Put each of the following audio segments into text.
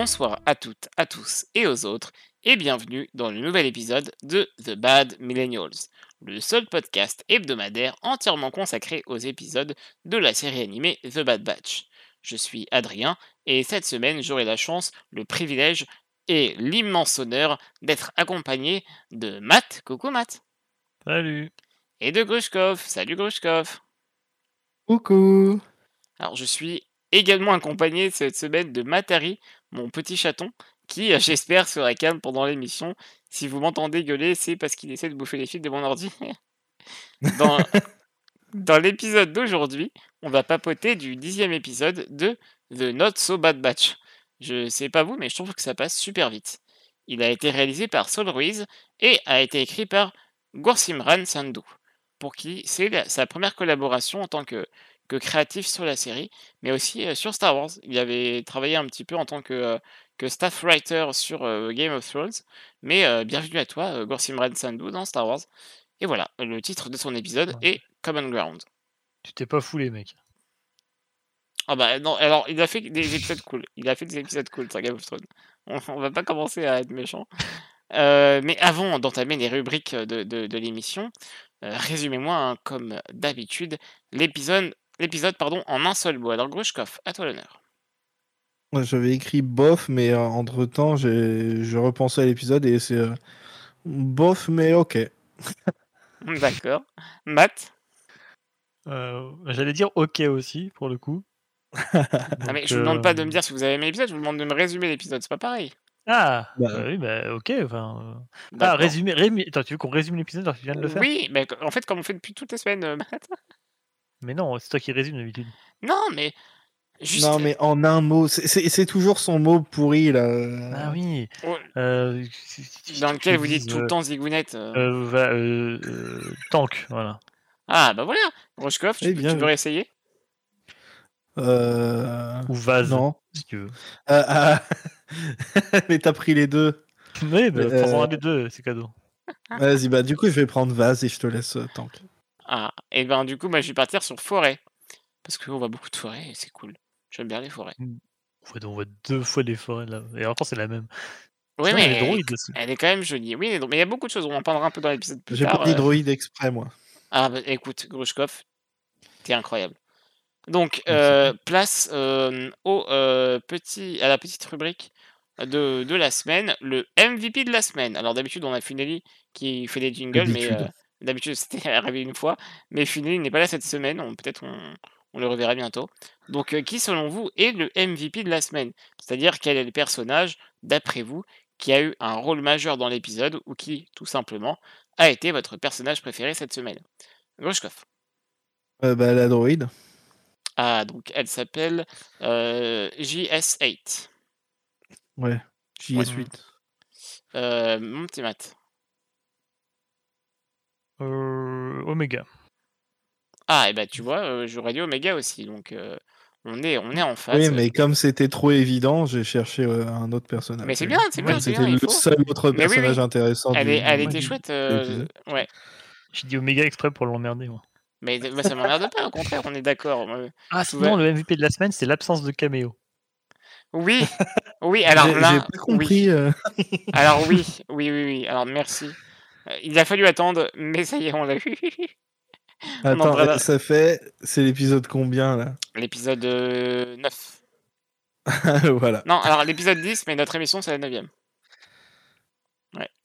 bonsoir à toutes, à tous et aux autres, et bienvenue dans le nouvel épisode de The Bad Millennials, le seul podcast hebdomadaire entièrement consacré aux épisodes de la série animée The Bad Batch. Je suis Adrien, et cette semaine j'aurai la chance, le privilège et l'immense honneur d'être accompagné de Matt. Coucou Matt. Salut. Et de Grushkov. Salut Grushkov. Coucou. Alors je suis également accompagné cette semaine de Matari, mon petit chaton, qui, euh, j'espère, sera calme pendant l'émission. Si vous m'entendez gueuler, c'est parce qu'il essaie de bouffer les fils de mon ordi. dans dans l'épisode d'aujourd'hui, on va papoter du dixième épisode de The Not So Bad Batch. Je sais pas vous, mais je trouve que ça passe super vite. Il a été réalisé par Saul Ruiz et a été écrit par Gorsimran Sandhu, pour qui c'est sa première collaboration en tant que, que créatif sur la série, mais aussi euh, sur Star Wars. Il avait travaillé un petit peu en tant que, euh, que staff writer sur euh, Game of Thrones, mais bienvenue à toi, Gorsimran Sandhu, dans Star Wars. Et voilà, le titre de son épisode Ouais. est Common Ground. Tu t'es pas foulé, mec. Ah bah non, alors il a fait des épisodes cool. Il a fait des épisodes cool sur Game of Thrones. On, on va pas commencer à être méchant. Mais avant d'entamer les rubriques de, de, de l'émission, résumez-moi, hein, comme d'habitude, l'épisode, l'épisode pardon, en un seul mot. Alors Grushkov, à toi l'honneur. Moi, J'avais écrit bof, mais entre temps, j'ai je repensais à l'épisode et c'est euh, bof, mais ok. D'accord. Matt? Euh, J'allais dire ok aussi, pour le coup. Ah mais Donc, je vous demande pas de euh, me dire si vous avez aimé l'épisode, je vous demande de me résumer l'épisode, c'est pas pareil. Ah Bah, bah oui, bah ok. Enfin, euh, Ah, résumé, rémi- Attends, tu veux qu'on résume l'épisode alors que tu viens de le faire? Oui, mais en fait comme on fait depuis toutes les semaines, euh, Matt. Mais non, c'est toi qui résume d'habitude. Non mais juste... Non, mais en un mot, c'est- toujours son mot pourri là. Ah oui. Ouais, euh, dans lequel vous dites tout le temps zigounette. euh. Euh, euh, euh, tank, voilà. Ah bah voilà, Grushkov, tu, Eh bien, tu veux oui. réessayer Euh... Ou vase, Non. si tu veux. Euh, ah, mais t'as pris les deux. Oui, bah, Euh, prends-en un des deux, c'est cadeau. Vas-y, bah du coup, je vais prendre vase et je te laisse euh, tank. Ah, et ben du coup, moi je vais partir sur forêt. Parce qu'on voit beaucoup de forêts et c'est cool. J'aime bien les forêts. On voit, on voit deux fois les forêts là. Et encore, c'est la même. Oui, mais droïdes elle est quand même jolie. Oui, mais il y a beaucoup de choses. On en parlera un peu dans l'épisode plus J'ai pas dit euh. droïde exprès, moi. Ah, bah écoute, Grushkov, t'es incroyable. Donc, euh, place euh, au, euh, petit, à la petite rubrique de, de la semaine, le MVP de la semaine. Alors, d'habitude, on a Funeli qui fait des jingles, mais D'habitude. c'était arrivé une fois. Mais Funeli n'est pas là cette semaine. On- Peut-être on, on le reverra bientôt. Donc, euh, qui, selon vous, est le MVP de la semaine? C'est-à-dire, quel est le personnage, d'après vous, qui a eu un rôle majeur dans l'épisode ou qui, tout simplement, a été votre personnage préféré cette semaine? Grushkov. Euh, bah, la droïde. Ah, donc elle s'appelle euh, JS8. Ouais. JS8. Euh, mon petit Matt. Euh, Omega. Ah, et bah tu vois, euh, j'aurais dit Omega aussi, donc euh, on, est, on est en face. Oui, mais comme c'était trop évident, j'ai cherché euh, un autre personnage. Mais c'est bien, c'est bien, C'était le faut. seul autre personnage oui. intéressant. Elle, était chouette. euh, ouais. J'ai dit Omega exprès pour l'emmerder, moi. Mais bah, ça m'emmerde pas, au contraire, on est d'accord. Ah, sinon, le MVP de la semaine, c'est l'absence de caméo. Oui, oui, alors là. J'ai pas oui. compris. euh, Alors oui, oui, oui, oui. Alors merci. Euh, Il a fallu attendre, mais ça y est, on l'a eu. Attends, ça fait. C'est l'épisode combien là? L'épisode euh, 9. Voilà. Non, alors l'épisode 10, mais notre émission, c'est la 9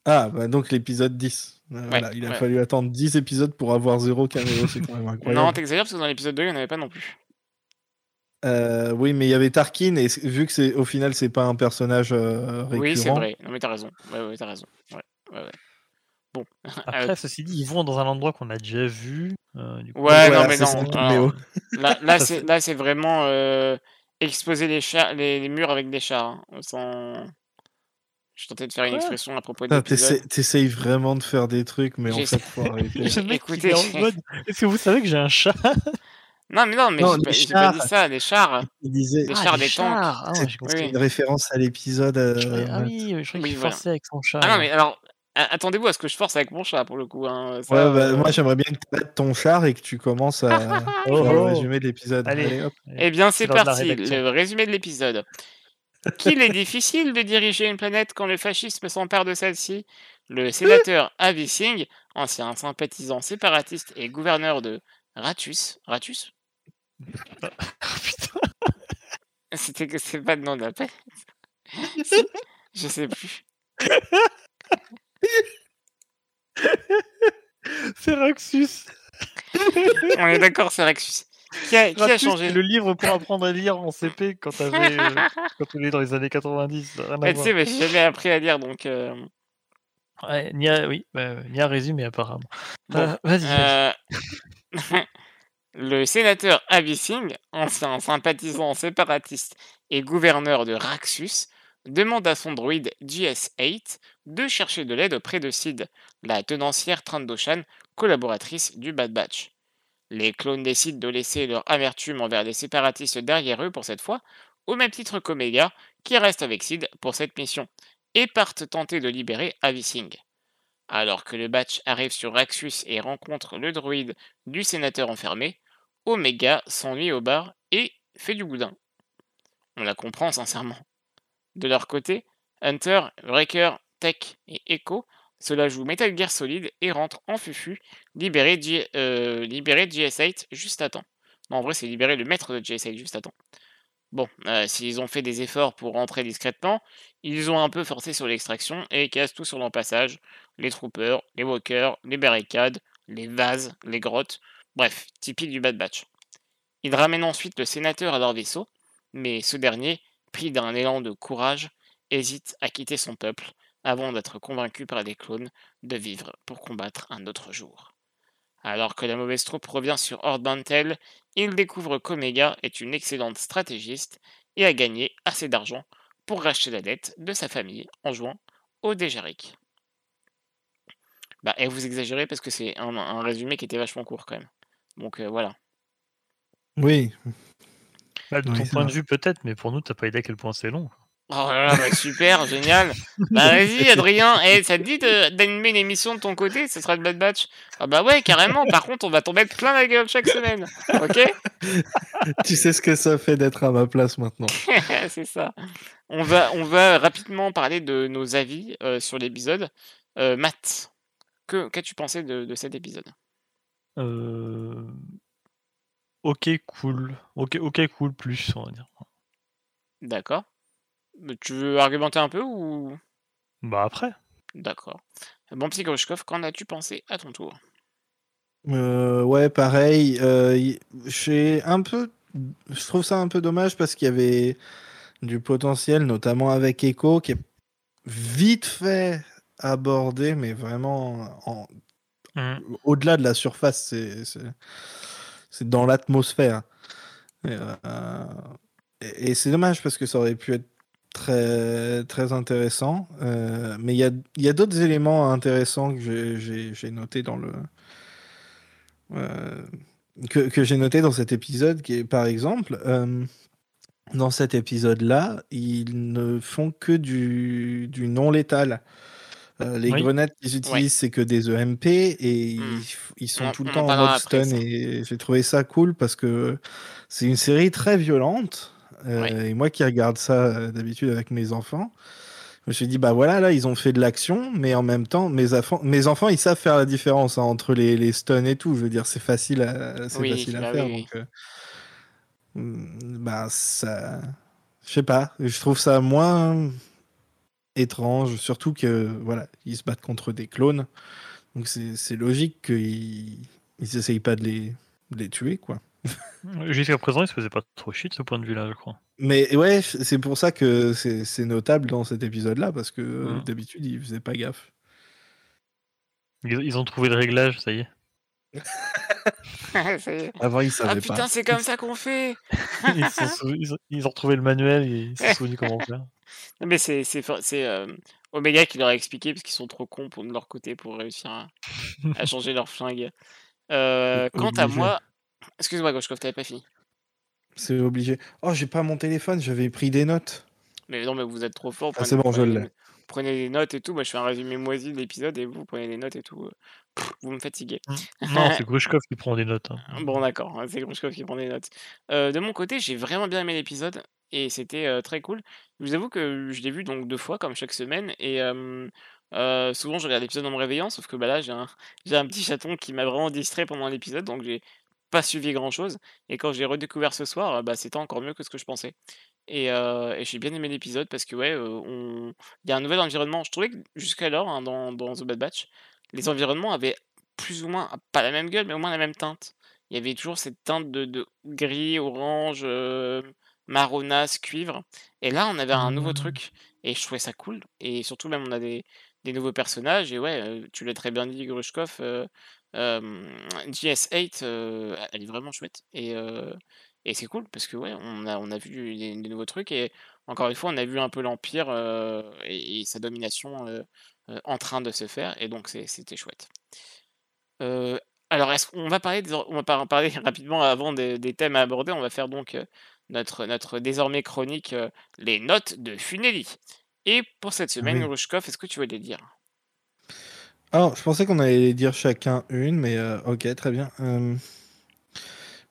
Ah, bah donc l'épisode 10. Euh, voilà, il a ouais. fallu attendre 10 épisodes pour avoir zéro caméo, c'est quand même Non, incroyable. t'exagères parce que dans l'épisode 2, il n'y en avait pas non plus. Euh, oui, mais il y avait Tarkin et vu que c'est au final c'est pas un personnage euh, récurrent. Oui, c'est vrai. Non, mais t'as raison. Ouais, ouais, t'as raison. Ouais, ouais, ouais. Bon. Après, Euh, ceci dit, ils vont dans un endroit qu'on a déjà vu. euh, du coup, Ouais, Voilà, non, mais non. alors, caméo. là, c'est, là, c'est vraiment euh, exposer les, chars, les, les murs avec des chars. hein, sans... Je tentais de faire une expression à propos de T'essayes vraiment de faire des trucs, mais en fait, faut arrêter. Écoutez, Est-ce que vous savez que j'ai un chat? Non, mais non, mais Non, j'ai, les pas, j'ai pas dit chars. ça, les chars. Il disait Des Ah, chars, les des tanks. chars. Ah, ouais, c'est. Oui. une référence à l'épisode. euh, Je croyais- Ah oui, je croyais Oui, qu'il voilà. avec son chat. Ah non, mais alors, attendez-vous à ce que je force avec mon chat pour le coup. Hein. Ça, Ouais, bah, euh, moi j'aimerais bien que tu arrêtes ton char et que tu commences à Oh, oh. résumé de l'épisode. Allez. Allez, hop. Eh bien, c'est parti, le résumé de l'épisode. Qu'il est difficile de diriger une planète quand le fascisme s'empare de celle-ci? Le sénateur Avi Singh, ancien sympathisant séparatiste et gouverneur de Ratus, Ratus? Oh, putain. C'était que c'est pas le nom de la. Si, Je sais plus. C'est Raxus. On est d'accord, c'est Rexus. Qui a, qui a Raxus, changé le livre pour apprendre à lire en CP quand t'avais euh, quand t'avais dans les années 90. Rien à Ouais, Tu voir. sais, mais j'ai jamais appris à lire, donc... euh, Ouais, Nia, oui, bah, Nia résumé apparemment. Bon, Euh, vas-y, vas-y. Euh, le sénateur Avi Singh, ancien sympathisant séparatiste et gouverneur de Raxus, demande à son droïde GS-8 de chercher de l'aide auprès de Sid, la tenancière Trandoshan, collaboratrice du Bad Batch. Les clones décident de laisser leur amertume envers les séparatistes derrière eux pour cette fois, au même titre qu'Omega, qui reste avec Sid pour cette mission, et partent tenter de libérer Avi Singh. Alors que le Batch arrive sur Raxus et rencontre le droïde du sénateur enfermé, Omega s'ennuie au bar et fait du boudin. On la comprend sincèrement. De leur côté, Hunter, Wrecker, Et Echo se la jouent Metal Gear Solid et rentrent en fufu, libérer, G- euh, libérer GS8 juste à temps. Non, en vrai, c'est libérer le maître de GS8 juste à temps. Bon, euh, s'ils ont fait des efforts pour rentrer discrètement, ils ont un peu forcé sur l'extraction et cassent tout sur leur passage. Les troopers, les walkers, les barricades, les vases, les grottes, bref, typique du Bad Batch. Ils ramènent ensuite le sénateur à leur vaisseau, mais ce dernier, pris d'un élan de courage, hésite à quitter son peuple avant d'être convaincu par des clones de vivre pour combattre un autre jour. Alors que la mauvaise troupe revient sur Horde Mantel, il découvre qu'Omega est une excellente stratégiste et a gagné assez d'argent pour racheter la dette de sa famille en jouant au Dejaric. Bah, et vous exagérez parce que c'est un, un résumé qui était vachement court quand même. Donc euh, voilà. Oui, Bah, de oui, ton point de vue, peut-être, mais pour nous, t'as pas idée à quel point c'est long. Oh là là, bah, super, génial. Bah vas-y Adrien, eh, ça te dit de- d'animer une émission de ton côté? Ce sera le Bad Batch Ah bah ouais, carrément, par contre on va t'en mettre plein la gueule chaque semaine. Ok? Tu sais ce que ça fait d'être à ma place maintenant. C'est ça. On va, on va rapidement parler de nos avis euh, sur l'épisode. Euh, Matt, que qu'as-tu pensé de, de cet épisode? Euh... Ok, cool. Ok, ok, cool, plus, on va dire. D'accord. Mais Tu veux argumenter un peu ou? Bah après. D'accord. Bon Grushkov, qu'en as-tu pensé? À ton tour Euh, ouais, pareil. euh, j'ai un peu, je trouve ça un peu dommage parce qu'il y avait du potentiel, notamment avec Echo, qui est vite fait abordé, mais vraiment en- Mm. au-delà de la surface, c'est dans l'atmosphère. Et, euh, et- et c'est dommage parce que ça aurait pu être très, très intéressant. Euh, mais il y a, y a d'autres éléments intéressants que j'ai- notés dans le. euh, que, que j'ai noté dans cet épisode, qui est par exemple, euh, dans cet épisode-là, ils ne font que du, du non létal. Les Oui. grenades qu'ils utilisent, c'est que des EMP et Hmm. ils, f- ils sont On- tout le en temps en mode stun et j'ai trouvé ça cool parce que c'est une série très violente. Euh, Ouais. Et moi qui regarde ça euh, d'habitude avec mes enfants, je me suis dit, bah voilà, là, ils ont fait de l'action, mais en même temps, mes, enfants, mes enfants, ils savent faire la différence hein, entre les, les stuns et tout. Je veux dire, c'est facile à, c'est Oui, facile à bah faire. oui. Donc, euh, hmm, bah, ça. Je sais pas, je trouve ça moins étrange, surtout que, voilà, ils se battent contre des clones. Donc c'est c'est logique qu'ils ils essayent pas de les, de les tuer, quoi. Jusqu'à présent, il se faisait pas trop chier de ce point de vue-là, je crois. Mais ouais, c'est pour ça que c'est notable dans cet épisode-là, parce que euh, Mhm. d'habitude, ils faisaient pas gaffe. Ils, ils ont trouvé le réglage, ça y est. Ça y est. Avant, ils Ah savaient putain, pas. c'est comme ça qu'on fait Ils, se sont sou- ils ont, ils ont retrouvé le manuel et ils se sont souvenus comment faire. Non, mais c'est c'est for- c'est, euh, Omega qui leur a expliqué parce qu'ils sont trop cons pour de leur côté pour réussir à, à changer leur flingue. Euh, quant à moi, excuse-moi Goshkov, t'avais pas fini. C'est obligé. Oh, j'ai pas mon téléphone, j'avais pris des notes. Mais non, mais vous êtes trop fort. Ah, c'est bon, je prenez, l'ai. prenez des notes et tout. Moi, je fais un résumé moisi de l'épisode et vous prenez des notes et tout. Pff, vous me fatiguez. Non, c'est Grushkov qui prend des notes. hein. Bon, d'accord, hein, c'est Grushkov qui prend des notes. Euh, de mon côté, j'ai vraiment bien aimé l'épisode et c'était, heu, très cool. Je vous avoue que je l'ai vu donc 2 fois comme chaque semaine et heu, souvent je regarde l'épisode en me réveillant sauf que, bah, là j'ai un j'ai un petit chaton qui m'a vraiment distrait pendant l'épisode donc j'ai pas suivi grand chose et quand j'ai redécouvert ce soir, bah, c'était encore mieux que ce que je pensais et j'ai bien aimé l'épisode parce que ouais, on il y a un nouvel environnement. Je trouvais que jusqu'alors, hein, dans dans The Bad Batch, les environnements avaient plus ou moins pas la même gueule, mais au moins la même teinte. Il y avait toujours cette teinte de de gris, orange, marronasse, cuivre et là, on avait un nouveau Mmh. truc et je trouvais ça cool et surtout même on a des des nouveaux personnages et ouais, tu l'as très bien dit Grushkov, GS8, heu, elle est vraiment chouette et c'est cool parce que ouais, on a on a vu des des nouveaux trucs et encore une fois, on a vu un peu l'Empire, et et sa domination, en train de se faire et donc c'était chouette. Alors est-ce qu'on va parler des on va par parler rapidement avant des des thèmes à aborder, on va faire donc, notre notre désormais chronique, les notes de Funeli et pour cette semaine, Oui. Grushkov, est-ce que tu veux les lire? Alors, je pensais qu'on allait dire chacun une, mais heu, OK, très bien. Hem,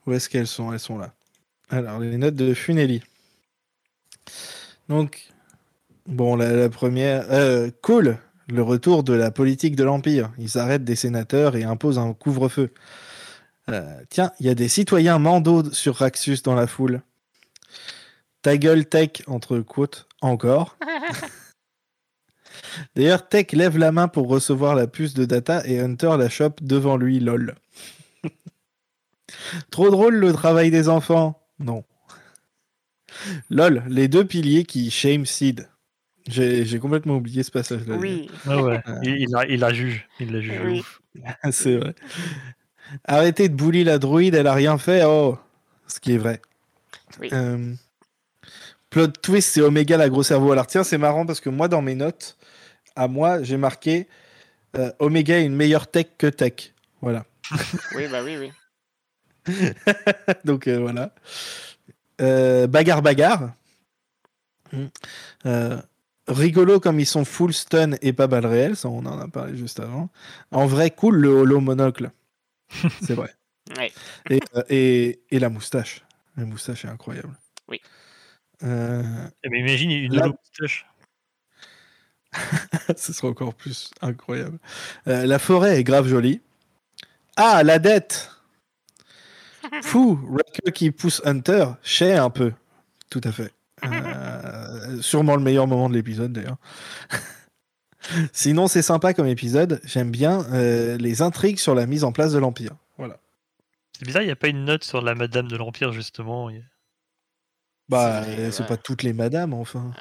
où est-ce qu'elles sont? Elles sont là. Alors, les notes de Funeli. Donc, bon, la 1re, heu, cool, le retour de la politique de l'Empire. Ils arrêtent des sénateurs et imposent un couvre-feu. Tiens, il y a des citoyens mandos sur Raxus dans la foule. Ta gueule, Tech, entre quotes, encore. D'ailleurs, Tech lève la main pour recevoir la puce de data et Hunter la chope devant lui, lol. Trop drôle le travail des enfants. Non. Lol, les deux piliers qui shame Sid. J'ai complètement oublié ce passage-là. Oui, Ouais, ouais. Il il la il la juge. Il la juge de Oui. ouf. C'est vrai. Arrêtez de bully la druide, elle a rien fait. Oh, ce qui est vrai. Oui. Euh, plot twist, c'est Omega la gros cerveau. Alors tiens, c'est marrant parce que moi, dans mes notes, à moi, j'ai marqué euh, Omega est une meilleure tech que tech. Voilà. Oui, bah, oui, oui. Donc euh, voilà. Euh, bagarre, bagarre. Mm. Euh, rigolo comme ils sont full stun et pas balles réelles, ça on en a parlé juste avant. En vrai, cool le holo monocle. C'est vrai. Ouais. Et, euh, et, et la moustache. La moustache est incroyable. Oui. Euh, Eh, mais imagine une holo moustache. ce sera encore plus incroyable. Euh, la forêt est grave jolie. Ah, la dette Fou Wrecker qui pousse Hunter, chez un peu. Tout à fait. Euh, sûrement le meilleur moment de l'épisode d'ailleurs. Sinon, c'est sympa comme épisode. J'aime bien euh, les intrigues sur la mise en place de l'Empire. Voilà. C'est bizarre, il n'y a pas une note sur la Madame de l'Empire, justement. Bah, C'est- c'est ouais. pas toutes les madames, enfin.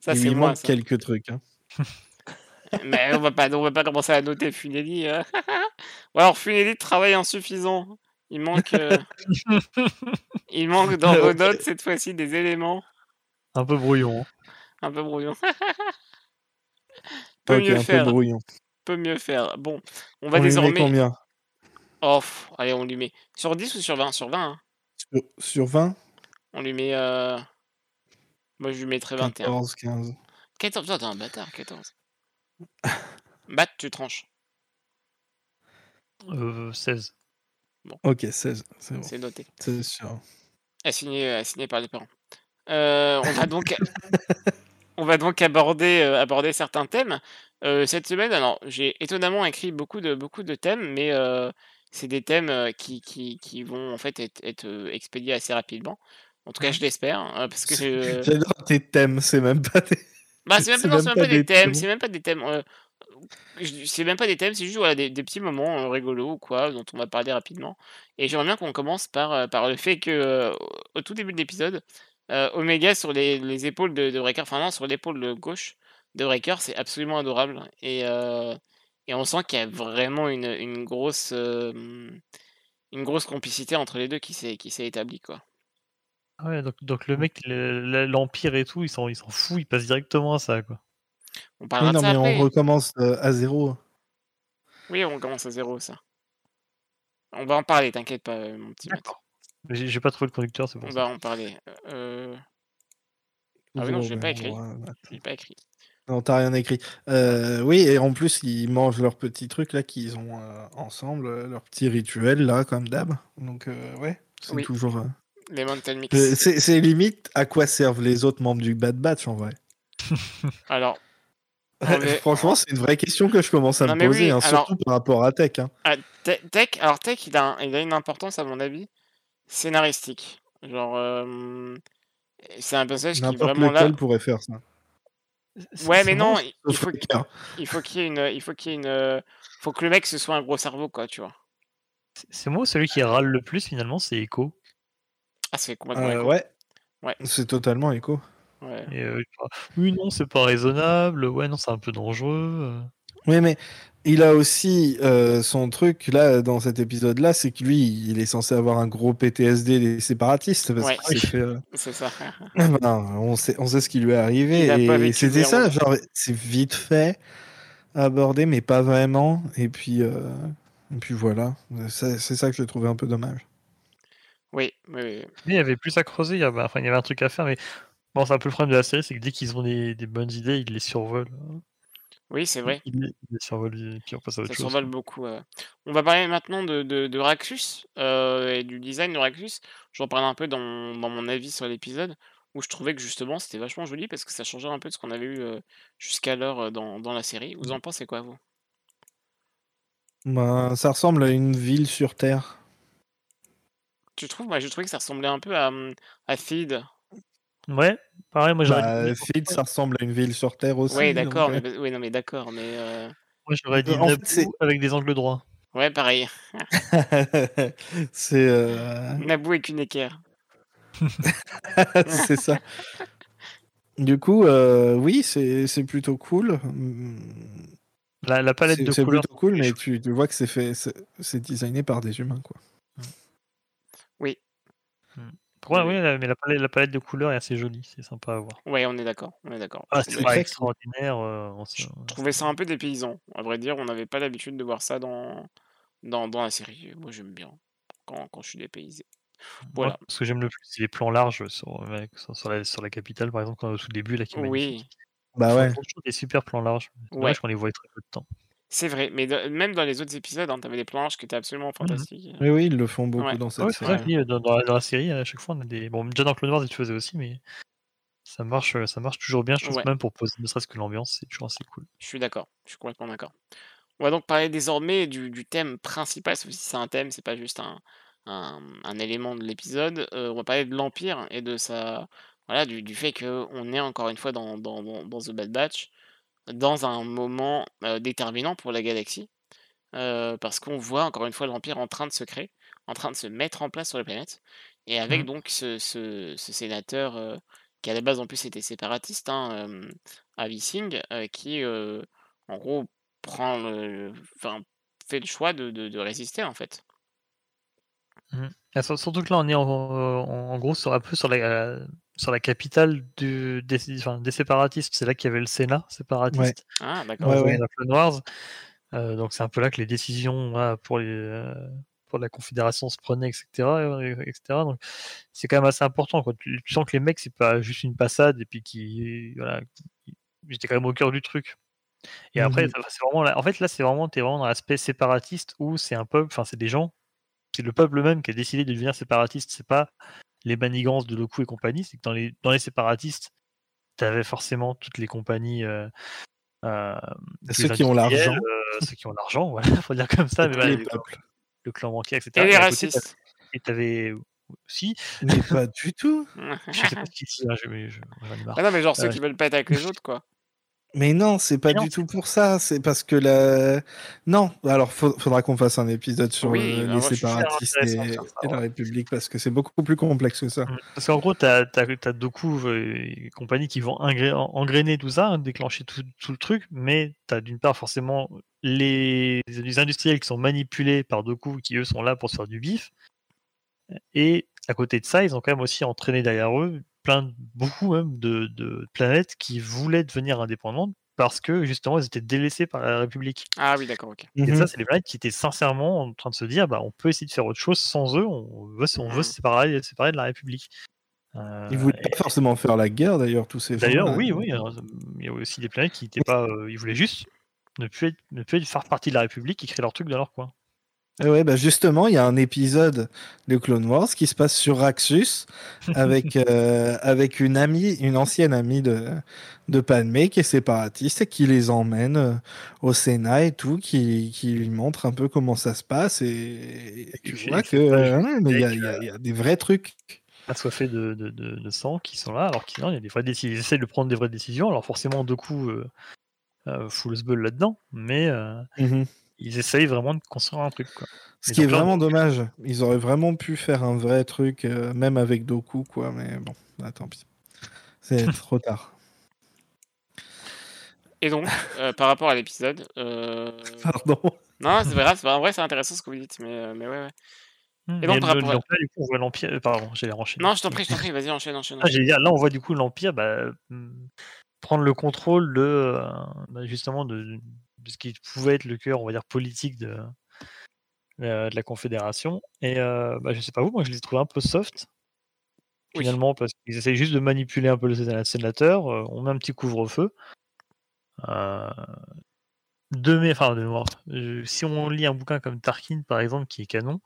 Ça, Il c'est lui moi, manque ça. quelques trucs. hein. Mais on va pas on va pas commencer à noter Funeli, heu. Ou alors Funeli travail insuffisant. Il manque, heu, il manque dans vos notes cette fois-ci des éléments Un peu brouillon. hein. un peu brouillons. Peut mieux un faire, peu brouillon. peut mieux faire. Bon, on va On lui met désormais combien? Oh pff, allez on lui met sur 10 ou sur 20? Sur 20, hein. sur, sur 20 On lui met, heu, moi je lui mettrais 21. 14, 15. 14, putain, t'es un bâtard, 14. Bat, tu tranches, Euh, 16. Ok, 16. C'est bon. c'est noté. C'est sûr. Assigné, assigné par les parents. Heu, on va donc on va donc aborder, heu, aborder certains thèmes. Cette semaine, alors j'ai étonnamment écrit beaucoup de beaucoup de thèmes, mais c'est des thèmes, qui qui qui vont en fait être expédiés assez rapidement. En tout cas, je l'espère, hein, parce que J'adore tes thèmes, c'est même pas des. bah, c'est même c'est pas non, même c'est même pas pas des des thèmes, c'est même pas des thèmes, je c'est même pas des thèmes, c'est juste, voilà, des des petits moments, heu, rigolos ou quoi, dont on va parler rapidement et j'aimerais bien qu'on commence par, heu, par le fait que, heu, au tout début de l'épisode, Omega sur les les épaules de de Wrecker, enfin non, sur l'épaule, gauche de Wrecker, c'est absolument adorable et et on sent qu'il y a vraiment une, une grosse, une grosse complicité entre les 2 qui s'est qui s'est établie, quoi. Ah ouais, donc, donc le mec, le- le- l'Empire et tout, il s'en il s'en fout, il passe directement à ça, quoi. On Oui, parlera de non, ça mais on recommence euh, à zéro. Oui, on commence à 0 ça. On va en parler, t'inquiète pas, heu, mon petit Matt. D'accord. Mais J'ai j'ai pas trouvé le conducteur, c'est On pour va en parler, heu Ah oui, non, je l'ai pas écrit. Je l'ai pas écrit. Non, t'as rien écrit. Euh, oui, et en plus, ils mangent leur petit truc là qu'ils ont euh, ensemble, euh, leur petit rituel là, comme d'hab. Donc, euh, ouais, c'est Oui. toujours. euh, Les Mountain Mix. Euh, C'est limite à quoi servent les autres membres du Bad Batch en vrai. Alors, On est- Franchement, c'est une vraie question que je commence à Non, me poser, oui, hein, alors- surtout par rapport à Tech. hein. ah, Te- Tech, alors Tech, il a, un- il a une importance à mon avis scénaristique. Genre, euh, c'est un personnage qui vraiment là. lequel pourrait faire ça. Ouais, mais non, il, faut, qu'il y ait une, il faut qu'il y ait une, euh, faut que le mec ce soit un gros cerveau quoi, tu vois. c'est- C'est moi celui qui râle le plus finalement, c'est Echo. Ah, c'est complètement Euh, écho. ouais. Ouais. C'est totalement écho. Ouais. Et, euh, oui, non, c'est pas raisonnable. Ouais, non, c'est un peu dangereux. euh. Oui, mais il a aussi euh, son truc là dans cet épisode-là, c'est que lui, il est censé avoir un gros PTSD des séparatistes parce Ouais. qu'il s'est fait. euh, C'est ça. ben, on sait, on sait ce qui lui est arrivé c'était ça, genre c'est vite fait abordé, mais pas vraiment. Et puis, euh, et puis voilà, c'est c'est ça que j'ai trouvé un peu dommage. Oui, oui, oui. Mais il y avait plus à creuser. Il y avait, enfin, il y avait un truc à faire. Mais bon, c'est un peu le problème de la série, c'est que dès qu'ils ont des, des bonnes idées, ils les survolent. hein. Oui, c'est vrai. Ils, les- ils les survolent et puis on passe à autre Ça chose. survole beaucoup. On va parler maintenant de, de, de Raxus euh, et du design de Raxus. J'en parlais un peu dans, dans mon avis sur l'épisode où je trouvais que justement c'était vachement joli parce que ça changeait un peu de ce qu'on avait eu euh, jusqu'alors euh, dans, dans la série. Vous en pensez quoi, vous? Ben, ça ressemble à une ville sur Terre. Tu trouves? Moi, je trouvais que ça ressemblait un peu à, hum, à Feed. Ouais, pareil, moi j'aurais Bah, dit, Feed, ça ressemble à une ville sur Terre aussi. Ouais, d'accord. euh, Mais, oui, non, mais d'accord. Mais euh, moi, j'aurais dit Euh, en fait, c'est- avec des angles droits. ouais, pareil. c'est euh, Naboo et Kuneker. c'est ça. Du coup, euh, oui, c'est c'est plutôt cool. La, la palette C'est de c'est couleurs. plutôt cool, c'est mais tu, tu vois que c'est fait, c'est c'est designé par des humains, quoi. Ouais, Oui. oui, mais la palette, la palette de couleurs est assez jolie, c'est sympa à voir. Ouais, on est d'accord. On est d'accord. Ah, Je c'est pas extraordinaire. euh, on se- Je trouvais ça un peu dépaysant. À vrai dire, on n'avait pas l'habitude de voir ça dans, dans, dans la série. Moi, j'aime bien quand, quand je suis dépaysé. Moi, Voilà. ce que j'aime le plus, c'est les plans larges sur, sur, sur la, sur la capitale, par exemple, quand, au tout début, là, qui est Oui, magnifique. Bah ouais. des super plans larges. Ouais. dommage qu'on les voit très peu de temps. C'est vrai. Mais de- même dans les autres épisodes, hein, tu avais des planches qui étaient absolument fantastiques. Oui, oui, ils le font beaucoup Ouais. dans cette Ouais, c'est série. dis, dans, dans la, dans la série, à chaque fois, on a des. Bon, déjà dans Clone Wars, ils le faisaient aussi, mais ça marche, ça marche toujours bien. Je pense Ouais. même pour poser ne serait-ce que l'ambiance, c'est toujours assez cool. Je suis d'accord. Je suis complètement d'accord. On va donc parler désormais du, du thème principal. Sauf si c'est un thème, c'est pas juste un, un, un élément de l'épisode. Euh, on va parler de l'Empire et de sa. Voilà, du, du fait qu'on est encore une fois dans, dans, dans, dans The Bad Batch, dans un moment euh, déterminant pour la galaxie. euh, parce qu'on voit encore une fois l'Empire en train de se créer, en train de se mettre en place sur la planète. Et avec Mhm. donc ce, ce, ce sénateur euh, qui à la base en plus était séparatiste, hein, Avi Singh, qui en gros prend le, enfin, fait le choix de, de, de résister en fait. Ah, sur- Surtout que là, on est en, en- en gros sur un peu sur la, sur la capitale du, des, enfin, des séparatistes. C'est là qu'il y avait le Sénat séparatiste. Ah d'accord. Ouais, ouais. Euh, donc c'est un peu là que les décisions voilà, pour, les, euh, pour la Confédération se prenaient, etc. euh, etc. Donc c'est quand même assez important. Quoi. Tu, tu sens que les mecs, c'est pas juste une passade et puis qui voilà, j'étais quand même au cœur du truc. Et après, c'est vraiment là- en fait là, c'est vraiment t'es vraiment dans l'aspect séparatiste où c'est un peuple, enfin c'est des gens, c'est le peuple même qui a décidé de devenir séparatiste. C'est pas les manigances de Loku et compagnie. C'est que dans les dans les séparatistes, t'avais forcément toutes les compagnies. euh, euh, tous Ceux les qui ont l'argent. euh, ceux qui ont l'argent, voilà, faut dire comme ça, mais voilà, les le, peuples. le clan banquier, etc. Et les racistes. et t'avais aussi, Mais pas du tout. je sais pas qui c'est, hein, je- mais je- j'en ai marre. Ah non mais genre ceux Euh, qui veulent pas être avec les autres quoi. Mais non, c'est pas non, du tout pour ça. C'est parce que la. Non, alors faudra qu'on fasse un épisode sur Oui, euh, bah, les séparatistes et, ça, la. République parce que c'est beaucoup plus complexe que ça. Mm. Parce qu'en gros, t'as as, Doku euh, et compagnie qui vont engra- engrainer tout ça, déclencher tout, tout le truc, mais t'as d'une part forcément les, les industriels qui sont manipulés par Doku, qui eux sont là pour se faire du bif, et à côté de ça, ils ont quand même aussi entraîné derrière eux plein, de- beaucoup même de, de planètes qui voulaient devenir indépendantes parce que justement ils étaient délaissés par la République. Ah oui d'accord ok. Et Mhm. ça, c'est les planètes qui étaient sincèrement en train de se dire, bah, on peut essayer de faire autre chose sans eux, on veut, on veut Mhm. se séparer, se séparer de la République. Euh, Ils voulaient et- pas forcément faire la guerre d'ailleurs, tous ces D'ailleurs, oui, oui, alors, il y a aussi des planètes qui n'étaient pas, euh, ils voulaient juste ne plus, être, ne plus être- faire partie de la République et créer leur truc dans leur coin. Eh ouais, bah justement, il y a un épisode de Clone Wars qui se passe sur Raxus avec, euh, avec une amie, une ancienne amie de, de Padmé qui est séparatiste et qui les emmène euh, au Sénat et tout, qui, qui lui montre un peu comment ça se passe et, et tu vois que euh, il y, a- y y des vrais trucs. assoiffés de, de, de, de sang qui sont là, alors qu'il y a des vraies décisions. Ils essaient de prendre des vraies décisions, alors forcément, deux coups, euh, euh, full là-dedans, mais euh, ils essayent vraiment de construire un truc. Quoi. Ce qui est vraiment dommage. Ils auraient vraiment pu faire un vrai truc, euh, même avec Doku, quoi. Mais bon, bah, tant pis. C'est trop tard. Et donc, euh, par rapport à l'épisode, euh, Pardon. non, c'est pas grave, c'est pas- en vrai, c'est intéressant ce que vous dites, mais, mais ouais, ouais. Hmm, Et donc, par rapport à- du coup, on voit l'Empire. Pardon, j'allais enchaîner. Non, je t'en prie, je t'en prie, vas-y, enchaîne, enchaîne. Ah, là, on voit du coup l'Empire bah, hmm, prendre le contrôle de euh, bah, justement de, de ce qui pouvait être le cœur, on va dire, politique de, euh, de la Confédération. Et euh, bah, je sais pas vous, moi je les trouve un peu soft. Oui. Finalement, parce qu'ils essayent juste de manipuler un peu le séna- sénateur. euh, on met un petit couvre-feu. Euh, de mé- enfin, de mémoire. Je- si on lit un bouquin comme Tarkin, par exemple, qui est canon,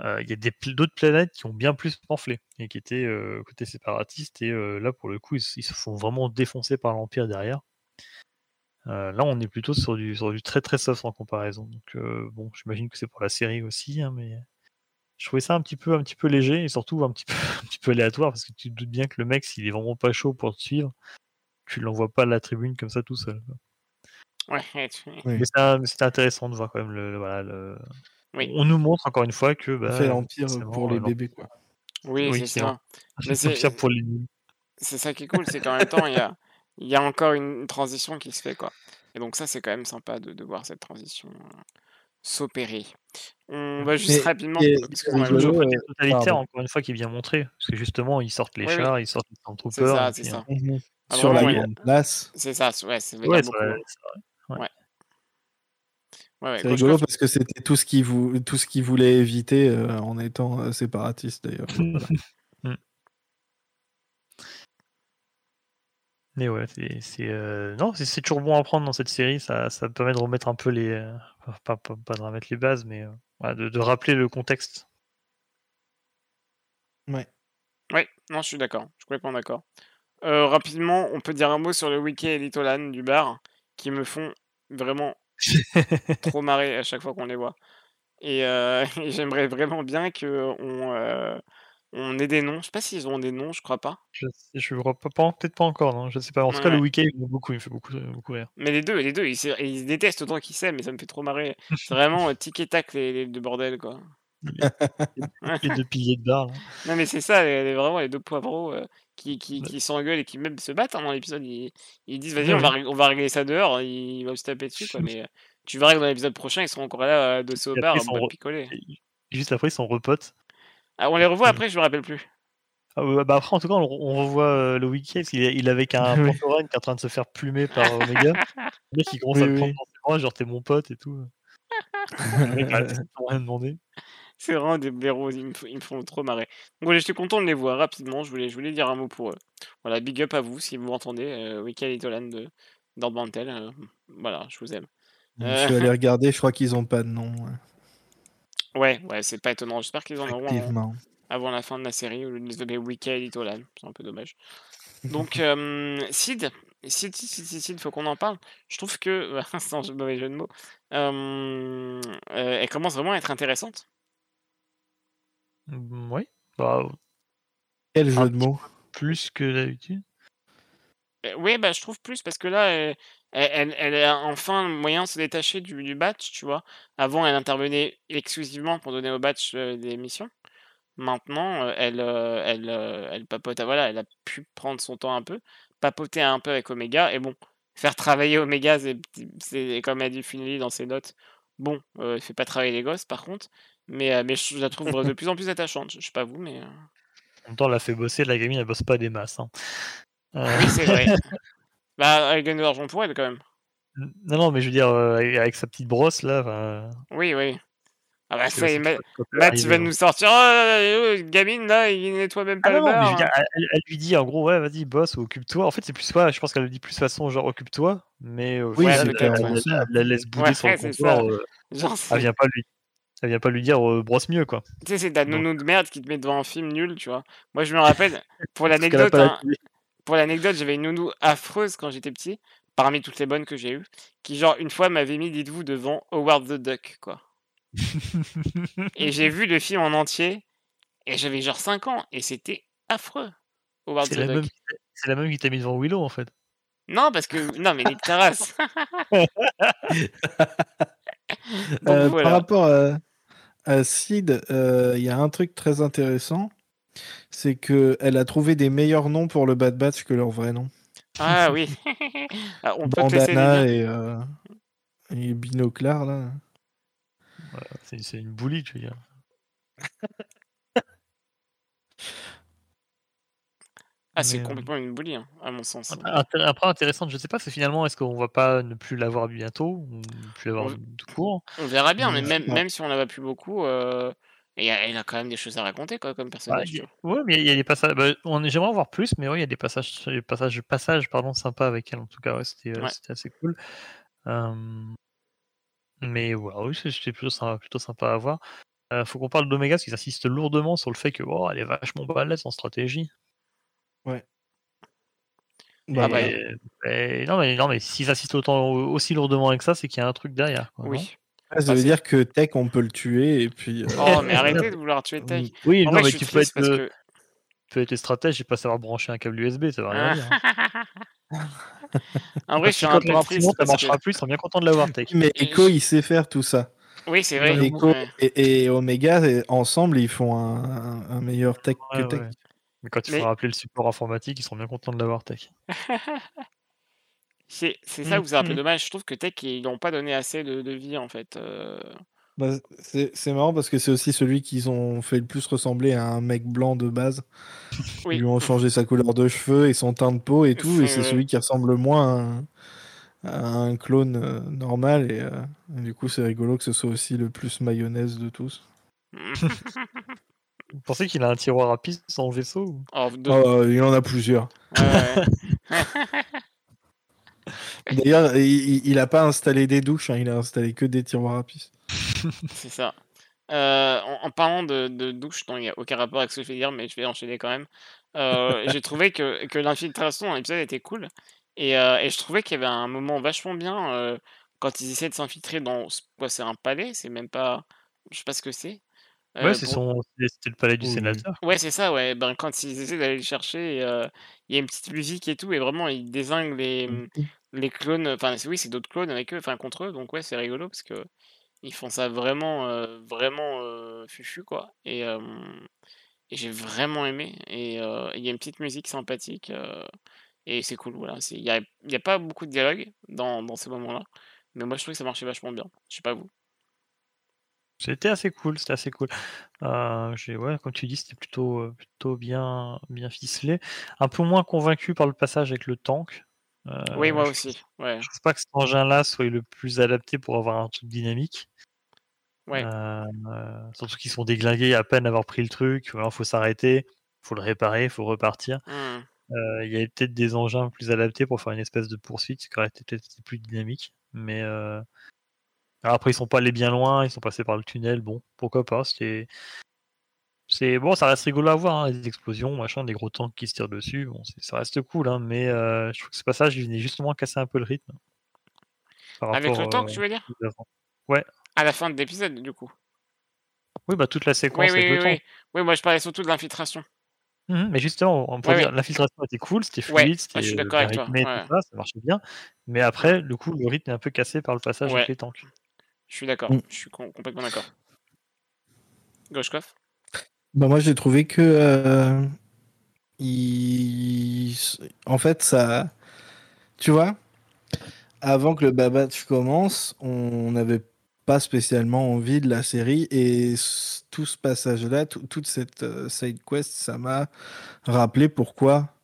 euh, il y a d'autres planètes qui ont bien plus pamphlet et qui étaient euh, côté séparatiste. Et là, pour le coup, ils se font vraiment défoncer par l'Empire derrière. Euh, là, on est plutôt sur du, sur du très très soft en comparaison. Donc, euh, bon, j'imagine que c'est pour la série aussi, hein, mais je trouvais ça un petit peu, un petit peu léger et surtout un petit peu, un petit peu aléatoire parce que tu te doutes bien que le mec, s'il est vraiment pas chaud pour te suivre, tu l'envoies pas à la tribune comme ça tout seul. quoi. Ouais, tu- Oui. Mais c'était intéressant de voir quand même le, le- voilà, le- Oui. On nous montre encore une fois que bah, fait l'Empire pour les bébés, quoi. oui, Oui, c'est ça. Mais c'est- l'Empire pour les c'est ça qui est cool, c'est qu'en même temps, il y a, il y a encore une transition qui se fait, quoi. Et donc ça, c'est quand même sympa de, de voir cette transition euh, s'opérer. On va juste Mais- rapidement... et- Excuse-moi, rigolo, je- le euh, totalitaire, pardon. encore une fois, qui vient montrer. Parce que justement, ils sortent les Oui, oui. chars, ils sortent les C'est Stormtroopers. ça, et c'est ça. Mhm. Ah, Sur la grande place. C'est ça, ouais, ça c'est beaucoup. vrai, hein. c'est vrai. Ouais, ouais, C'est rigolo parce que c'était tout ce qu'ils vou... voulaient éviter euh, en étant euh, séparatiste d'ailleurs. Mais ouais, c'est euh, non, c'est toujours bon à prendre dans cette série. Ça, ça permet de remettre un peu les, euh, pas, pas, pas de remettre les bases, mais euh, voilà, de, de rappeler le contexte. ouais. Ouais, non, je suis d'accord, je suis complètement d'accord. Euh, rapidement, on peut dire un mot sur le Wiki et Litolan du bar, qui me font vraiment trop marrer à chaque fois qu'on les voit. Et, euh, et j'aimerais vraiment bien que on, euh, on ait des noms. Je sais pas s'ils ont des noms, je crois pas. Je, sais- je crois pas, pas- peut-être pas encore, non, je sais pas. En tout cas, le Ouais. week-end, il me beaucoup, il me fait beaucoup, beaucoup rire. Mais les deux, les deux, ils, se- ils se détestent autant qu'ils s'aiment, mais ça me fait trop marrer. C'est vraiment euh, tic et tac les, les deux bordels, quoi. Les deux piliers de bar. là. Non, mais c'est ça, les- les- vraiment les deux poivreaux euh, qui, qui, Ouais. qui s'engueulent et qui même se battent hein, dans l'épisode. Ils, ils disent, vas-y, on, va, on va régler ça dehors. Ils vont se taper dessus, quoi. Mais euh, tu verras que dans l'épisode prochain, ils seront encore là, euh, au Et bar, après, sont re- picolé. Et Juste après, ils sont repotes. Ah, on les revoit après, je me rappelle plus. Ah ouais, bah après, en tout cas, on, on revoit euh, le week-end. Il, il est avec un Oui. Qui est en train de se faire plumer par Omega. Le mec, il commence Oui, à le oui. prendre dans ses bras, genre, t'es mon pote et tout. Mec, rien demandé. C'est vraiment des blaireaux, ils me, f- ils me font trop marrer. Donc voilà, j'étais content de les voir rapidement, je voulais, je voulais dire un mot pour eux. Voilà, big up à vous si vous m'entendez, euh, Wickel et Tolan de d'Ord Mantel, euh, voilà, je vous aime. Je suis allé regarder, je crois qu'ils ont pas de nom. ouais. Ouais, ouais, c'est pas étonnant, j'espère qu'ils en auront avant, avant la fin de la série, au lieu de les appeler et Tolan, c'est un peu dommage. Donc, euh, Sid, Sid, Sid, Sid, Sid, Sid, faut qu'on en parle. Je trouve que, sans jeu- mauvais jeu de mots, euh, euh, elle commence vraiment à être intéressante. Mm, Oui, bah, Quel jeu de mots? plus que d'habitude. Euh, Oui, bah, je trouve plus parce que là, elle, elle, elle a enfin le moyen de se détacher du, du batch, tu vois. Avant, elle intervenait exclusivement pour donner au batch euh, des missions. Maintenant, euh, elle, euh, elle, euh, elle papote, voilà, elle a pu prendre son temps un peu, papoter un peu avec Omega, et bon, faire travailler Omega, c'est, comme a dit Finley dans ses notes. Bon, euh, elle fait pas travailler les gosses par contre, mais, euh, mais je la trouve de plus en plus attachante. Je sais pas vous, mais. euh, En même temps, elle l'a fait bosser, la gamine, elle bosse pas des masses. hein. Euh, Oui, c'est vrai. bah, elle gagne de l'argent pour elle quand même. non, non, mais je veux dire, euh, avec sa petite brosse là, enfin, Oui, oui. Ah bah ça, Matt, il arriver, va hein. nous sortir. Oh, euh, gamine là, il nettoie même pas Ah le non, bar. dire, elle, lui dit en gros, ouais, vas-y, bosse ou occupe-toi. En fait, c'est plus pas, je pense qu'elle le dit plus façon genre occupe-toi, mais Oui, c'est elle, clairement elle- ça. elle la laisse bouder Ouais, sur le comptoir, ça. euh, Genre, elle vient pas lui. Ça vient pas lui dire euh, brosse mieux, quoi. Tu sais, c'est ta nounou de merde qui te met devant un film nul, tu vois. Moi, je me rappelle, pour l'anecdote, pas hein. Pour l'anecdote, j'avais une nounou affreuse quand j'étais petit, parmi toutes les bonnes que j'ai eues, qui, genre, une fois m'avait mis, dites-vous, devant Howard the Duck, quoi. Et j'ai vu le film en entier, et j'avais genre 5 ans, et c'était affreux. Howard the la, Duck. même... c'est la même qui t'a mis devant Willow, en fait. Non, parce que. Non, mais race. Donc Euh, voilà. Par rapport à, à Sid, euh, il y a un truc très intéressant, c'est que elle a trouvé des meilleurs noms pour le Bad Batch que leur vrai nom. Ah oui. Ah, on peut Bandana et, euh, et Binoclar là. Voilà, c'est, une boulie, tu veux dire. Ah, c'est euh, complètement une boulie, hein, à mon sens. Après, intéressante, je sais pas, c'est finalement, est-ce qu'on va pas ne plus l'avoir bientôt, ou ne plus l'avoir On- tout court? On verra bien, mais même, même si on la voit plus beaucoup, euh, et elle elle a quand même des choses à raconter, quoi, comme personnage. Ouais, mais il y a des passages. bah, on J'aimerais en voir plus, mais ouais, il y a des passages, des passages, passages pardon, sympas avec elle. En tout cas, ouais, c'était euh, Ouais. c'était assez cool. Euh, Mais voilà, oui, c'est- c'était plutôt sympa, plutôt sympa à voir. Euh, faut qu'on parle d'Omega, parce qu'ils insistent lourdement sur le fait que oh, elle est vachement balèze en stratégie. Bah, Ah bah, Et- et non, mais, non, mais s'ils insistent autant, aussi lourdement avec ça, c'est qu'il y a un truc derrière. quoi, non? Oui. Ouais, ça bah, veut dire que Tech on peut le tuer et puis. euh, Oh, mais arrêtez de vouloir tuer Tech. Oui, En non, vrai, mais tu peux, être, parce que. tu peux être stratège et pas savoir brancher un câble USB, ça va rien dire. hein. en vrai, je suis un peu triste ça marchera que. plus, ils sont bien contents de l'avoir, Tech. Mais Echo il sait faire tout ça. Oui, c'est vrai. Echo ouais. et, et Omega ensemble ils font un, un- un meilleur Tech Ouais, que Tech. ouais. Mais quand il Mais- faudra appeler le support informatique, ils seront bien contents de l'avoir, Tech. C'est c'est ça où c'est un peu dommage. Je trouve que Tech, ils n'ont pas donné assez de, de vie, en fait. euh. Bah, c'est c'est marrant parce que c'est aussi celui qu'ils ont fait le plus ressembler à un mec blanc de base. Oui. Ils lui ont changé sa couleur de cheveux et son teint de peau et tout, et C'est celui qui ressemble le moins à un, à un clone euh, normal. Et, euh, et du coup, c'est rigolo que ce soit aussi le plus mayonnaise de tous. Vous pensez qu'il a un tiroir à piste dans le vaisseau ou- Oh, de- Oh, il en a plusieurs. ouais. D'ailleurs, il, il- il a pas installé des douches, hein, il a installé que des tiroirs à pisse. C'est ça. Euh, en, en parlant de, de douche, il n'y a aucun rapport avec ce que je vais dire, mais je vais enchaîner quand même. Euh, j'ai trouvé que, que l'infiltration dans l'épisode était cool. Et, euh, et je trouvais qu'il y avait un moment vachement bien euh, quand ils essaient de s'infiltrer dans. Quoi, c'est un palais C'est même pas. Je sais pas ce que c'est. Euh, Ouais, c'est pour- son... c'était le palais du Oui. sénateur. Ouais, c'est ça, ouais. Ben, quand ils essaient d'aller le chercher, euh, il y a une petite musique et tout, et vraiment, ils désinguent les, les clones. Enfin, oui, c'est d'autres clones avec eux, enfin, contre eux, donc ouais, c'est rigolo parce que ils font ça vraiment, euh, vraiment euh, fufu, quoi. Et, et j'ai vraiment aimé. Et euh, il y a une petite musique sympathique, euh, et c'est cool, voilà. Il n'y a, y a pas beaucoup de dialogue dans, dans ces moments-là, mais moi, je trouve que ça marchait vachement bien. Je sais pas vous. C'était assez cool, c'était assez cool. Euh, ouais, comme tu dis, c'était plutôt, plutôt bien, bien ficelé. Un peu moins convaincu par le passage avec le tank. Euh, oui, moi je aussi, ouais. Je trouve pas que cet engin-là soit le plus adapté pour avoir un truc dynamique. Ouais. Euh, euh, surtout qu'ils sont déglingués à peine avoir pris le truc. Il faut s'arrêter, faut le réparer, il faut repartir. Euh, Il y avait peut-être des engins plus adaptés pour faire une espèce de poursuite, ce qui aurait été peut-être plus dynamique. Mais euh, alors après, ils sont pas allés bien loin, ils sont passés par le tunnel. Bon, pourquoi pas C'était c'est bon, ça reste rigolo à voir, hein, les explosions, machin, des gros tanks qui se tirent dessus. Bon, ça reste cool, hein, mais euh, je trouve que ce passage, il venait justement casser un peu le rythme. par Avec le tank, euh, tu veux dire. Ouais. À la fin de l'épisode, du coup. Oui, bah toute la séquence Oui, avec oui, le oui, tank. oui. Oui, moi je parlais surtout de l'infiltration. Mhm, mais justement, on peut Ouais, dire ouais. l'infiltration était cool, c'était fluide, ouais, c'était je suis euh, d'accord bien avec toi, ça, ça marchait bien. Mais après, le coup, le rythme est un peu cassé par le passage Ouais. avec les tanks. Je suis d'accord. Mm. Je suis com- complètement d'accord. Goshkov Bah moi j'ai trouvé que euh, en fait ça tu vois avant que le Babatch commence on n'avait pas spécialement envie de la série et tout ce passage là toute cette euh, side quest ça m'a rappelé pourquoi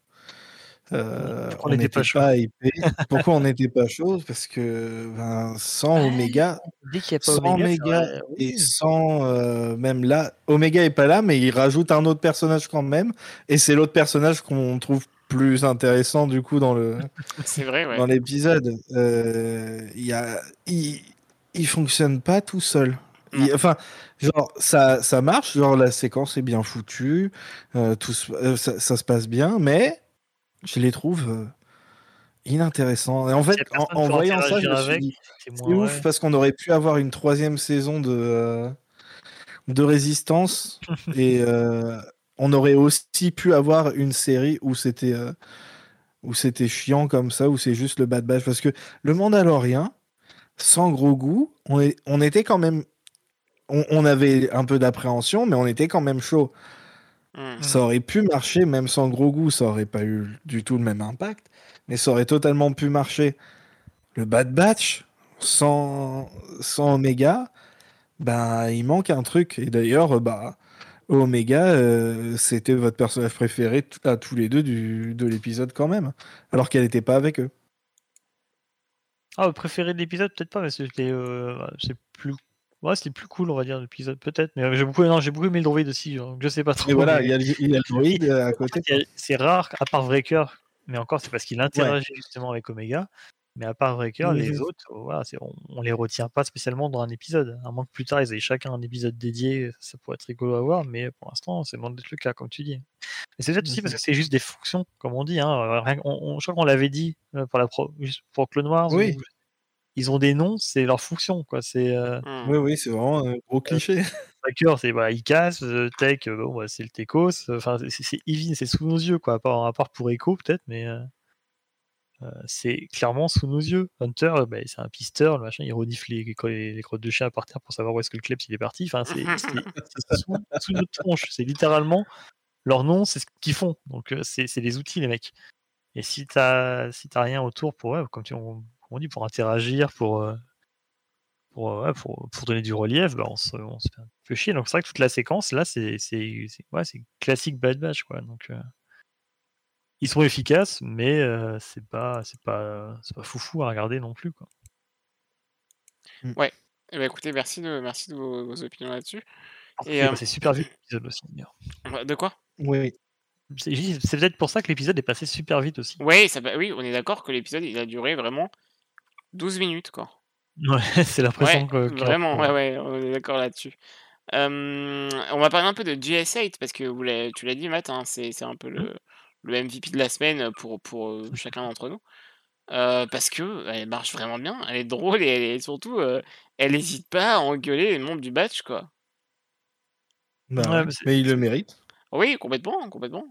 euh, Pourquoi on n'était pas chaud? pas pourquoi on n'était pas chaud parce que ben, sans Omega Dès qu'il a sans Omega et sans euh, même là, Omega est pas là, mais il rajoute un autre personnage quand même, et c'est l'autre personnage qu'on trouve plus intéressant du coup dans le vrai, ouais. dans l'épisode. Euh, Il y a, il, il fonctionne pas tout seul. Il- enfin, genre, ça, ça marche, genre, la séquence est bien foutue, euh, tout, euh, ça se passe bien, mais je les trouve euh, inintéressants. Et en fait, en, en voyant ça, je me suis dit, C'est ouf ouais. parce qu'on aurait pu avoir une troisième saison de, euh, de résistance et euh, on aurait aussi pu avoir une série où c'était euh, où c'était chiant comme ça, où c'est juste le bad batch. Parce que le Mandalorien, sans gros goût, on, est, on était quand même. On, on avait un peu d'appréhension, mais on était quand même chaud. Hmm. Ça aurait pu marcher, même sans gros goût, ça aurait pas eu du tout le même impact, mais ça aurait totalement pu marcher. Le Bad Batch, sans, sans Omega, ben, il manque un truc. Et d'ailleurs, bah, Omega, euh, c'était votre personnage préféré à tous les deux du, de l'épisode quand même, alors qu'elle n'était pas avec eux. Ah, préféré de l'épisode, peut-être pas, mais c'était euh, c'est plus. Ouais, c'était plus cool, on va dire, l'épisode, peut-être. Mais euh, j'ai beaucoup, non, j'ai beaucoup aimé le droïde aussi, donc je sais pas trop. Et voilà, mais- il y a, le- il y a le droïde euh, à côté. C'est rare, à part Breaker, mais encore, c'est parce qu'il interagit justement avec Omega. Mais à part Breaker, Mhm. les autres, euh, voilà, c'est- on, on les retient pas spécialement dans un épisode. À moins que plus tard, ils aient chacun un épisode dédié, ça pourrait être rigolo à voir, mais pour l'instant, c'est loin d'être le cas, comme tu dis. Et c'est peut-être aussi parce que c'est juste des fonctions, comme on dit. Hein. rien- on- on- je crois qu'on l'avait dit pour, la pro, juste pour Clone Wars. Oui. Ils ont des noms, c'est leur fonction. Quoi. C'est, euh, Hmm. Oui, oui, c'est vraiment un gros cliché. Breaker, c'est voilà, il casse, euh, Tech, euh, bon, bah, c'est le Techos. Enfin, c'est- c'est Eevee, c'est sous nos yeux, quoi. À part, à part pour Echo, peut-être, mais euh, euh, c'est clairement sous nos yeux. Hunter, euh, bah, c'est un pisteur, le machin, il renifle les, les, les crottes de chien par terre pour savoir où est-ce que le Klebs il est parti. Enfin, c'est sous, sous notre tronche. C'est littéralement leur nom, c'est ce qu'ils font. Donc, euh, c'est c'est des outils, les mecs. Et si t'as si t'as rien autour pour, ouais, comme tu, on, on dit, pour interagir, pour. euh, pour, euh, ouais, pour, pour donner du relief, bah, on, se, on se fait un peu chier. Donc c'est vrai que toute la séquence, là, c'est c'est- c'est- ouais, c'est classique Bad Batch. Quoi. Donc, euh, ils sont efficaces, mais euh, c'est pas, c'est pas, c'est pas foufou à regarder non plus. Quoi. Eh ben, écoutez, merci de, merci de vos, vos opinions là-dessus. Et euh, c'est super vite l'épisode aussi. d'ailleurs. Ouais, De quoi? Oui, oui. C'est peut-être pour ça que l'épisode est passé super vite aussi. Ouais, ça, va- oui, on est d'accord que l'épisode il a duré vraiment 12 minutes quoi. Ouais, c'est l'impression Ouais, que. vraiment, ouais, ouais, on est d'accord là-dessus. Euh, on va parler un peu de GS8 parce que vous tu l'as dit, Matt, hein, c'est c'est un peu le, le MVP de la semaine pour, pour euh, chacun d'entre nous. Euh, parce que elle marche vraiment bien, elle est drôle et, elle est- surtout, euh, elle n'hésite pas à engueuler les membres du batch, quoi. Bah Ouais, mais il le mérite. Oui, complètement, complètement.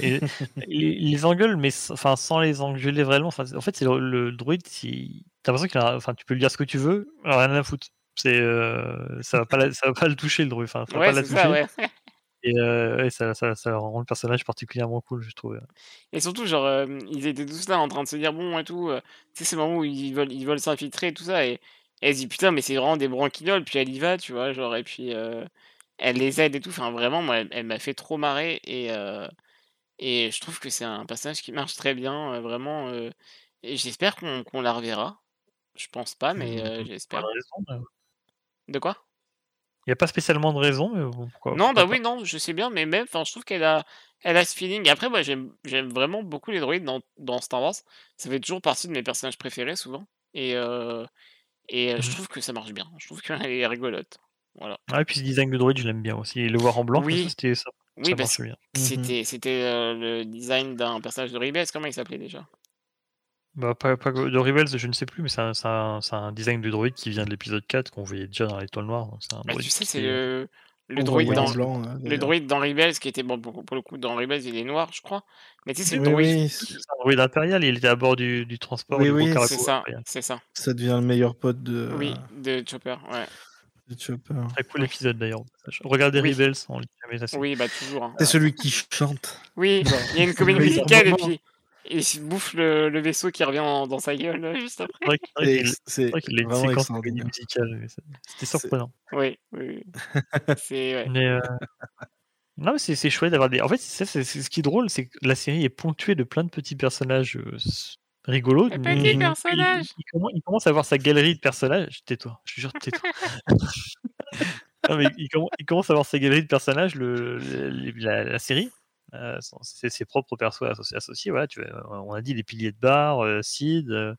Et les, les engueule, mais enfin sans les engueuler vraiment. En fait, c'est le, le droïde. il- T'as l'impression qu'il a, enfin, tu peux lui dire ce que tu veux, rien à foutre. C'est, euh, ça va pas, la- ça va pas le toucher le druide. Enfin, ça va Ouais, pas la c'est toucher. ça, ouais. Et euh, ça, ça, ça rend le personnage particulièrement cool, je trouve. Et surtout, genre, euh, ils étaient tous là en train de se dire bon et tout. tu sais, c'est le moment où ils veulent ils veulent s'infiltrer et tout ça. Et, et elle se dit putain, mais c'est vraiment des branquignoles. Puis elle y va, tu vois, genre, et puis elle les aide et tout. Enfin, vraiment, moi, elle, elle m'a fait trop marrer. Et, euh, et je trouve que c'est un personnage qui marche très bien, euh, vraiment. euh, et j'espère qu'on qu'on la reverra. Je pense pas, mais euh, Pas j'espère. de raison. De quoi? Il n'y a pas spécialement de raison, mais bon, pourquoi Non, pourquoi bah oui, non, je sais bien, mais même, enfin, je trouve qu'elle a, elle a ce feeling. Après, moi, j'aime, j'aime vraiment beaucoup les droïdes dans, dans Star Wars. Ça fait toujours partie de mes personnages préférés, souvent. Et, euh, et euh, je Mhm. trouve que ça marche bien. Je trouve qu'elle est rigolote. Voilà. pas. Ah, et puis ce design de droïde, je l'aime bien aussi. Et le voir en blanc, comme Oui. ça, c'était ça. Oui, ça parce marche bien. que Mhm. c'était, c'était euh, le design d'un personnage de Rebels. Comment il s'appelait déjà? Bah, pas, pas de Rebels, je ne sais plus, mais c'est un, c'est un- c'est un design de droïde qui vient de l'épisode 4 qu'on voyait déjà dans l'étoile noire. un bah, Tu sais, c'est est- le, droïde dans, blanc. euh, le droïde dans Rebels qui était, bon, pour, pour le coup, dans Rebels, il est noir, je crois. Mais tu sais, c'est le Oui, droïde. oui, c'est un droïde impérial, il était à bord du, du transport Oui, du oui, C'est ça, ça. ça devient le meilleur pote de, Oui, de Chopper, ouais. Très cool épisode d'ailleurs. Regardez Oui. Rebels, assez. Oui, bah toujours. hein. C'est celui qui chante. Oui, il y a une comédie musicale et puis il se bouffe le, le vaisseau qui revient dans, dans sa gueule euh, juste après. C'est vrai qu'il- Et a une vraiment séquence de comédie extraordinaire. musicale. C'était surprenant. Oui, oui. oui. C'est ouais. Mais euh, non, mais c'est chouette d'avoir des. En fait, c'est ce qui est drôle, c'est que la série est ponctuée de plein de petits personnages Un petit il- personnage. Il, il commence, il commence à avoir sa galerie de personnages. Tais-toi, je te jure, tais-toi. Il, commen- il commence à avoir sa galerie de personnages, le, le- la, la série. Euh, c'est ses propres persos associés. associés voilà, tu vois, on a dit les piliers de bar, euh, Sid, euh,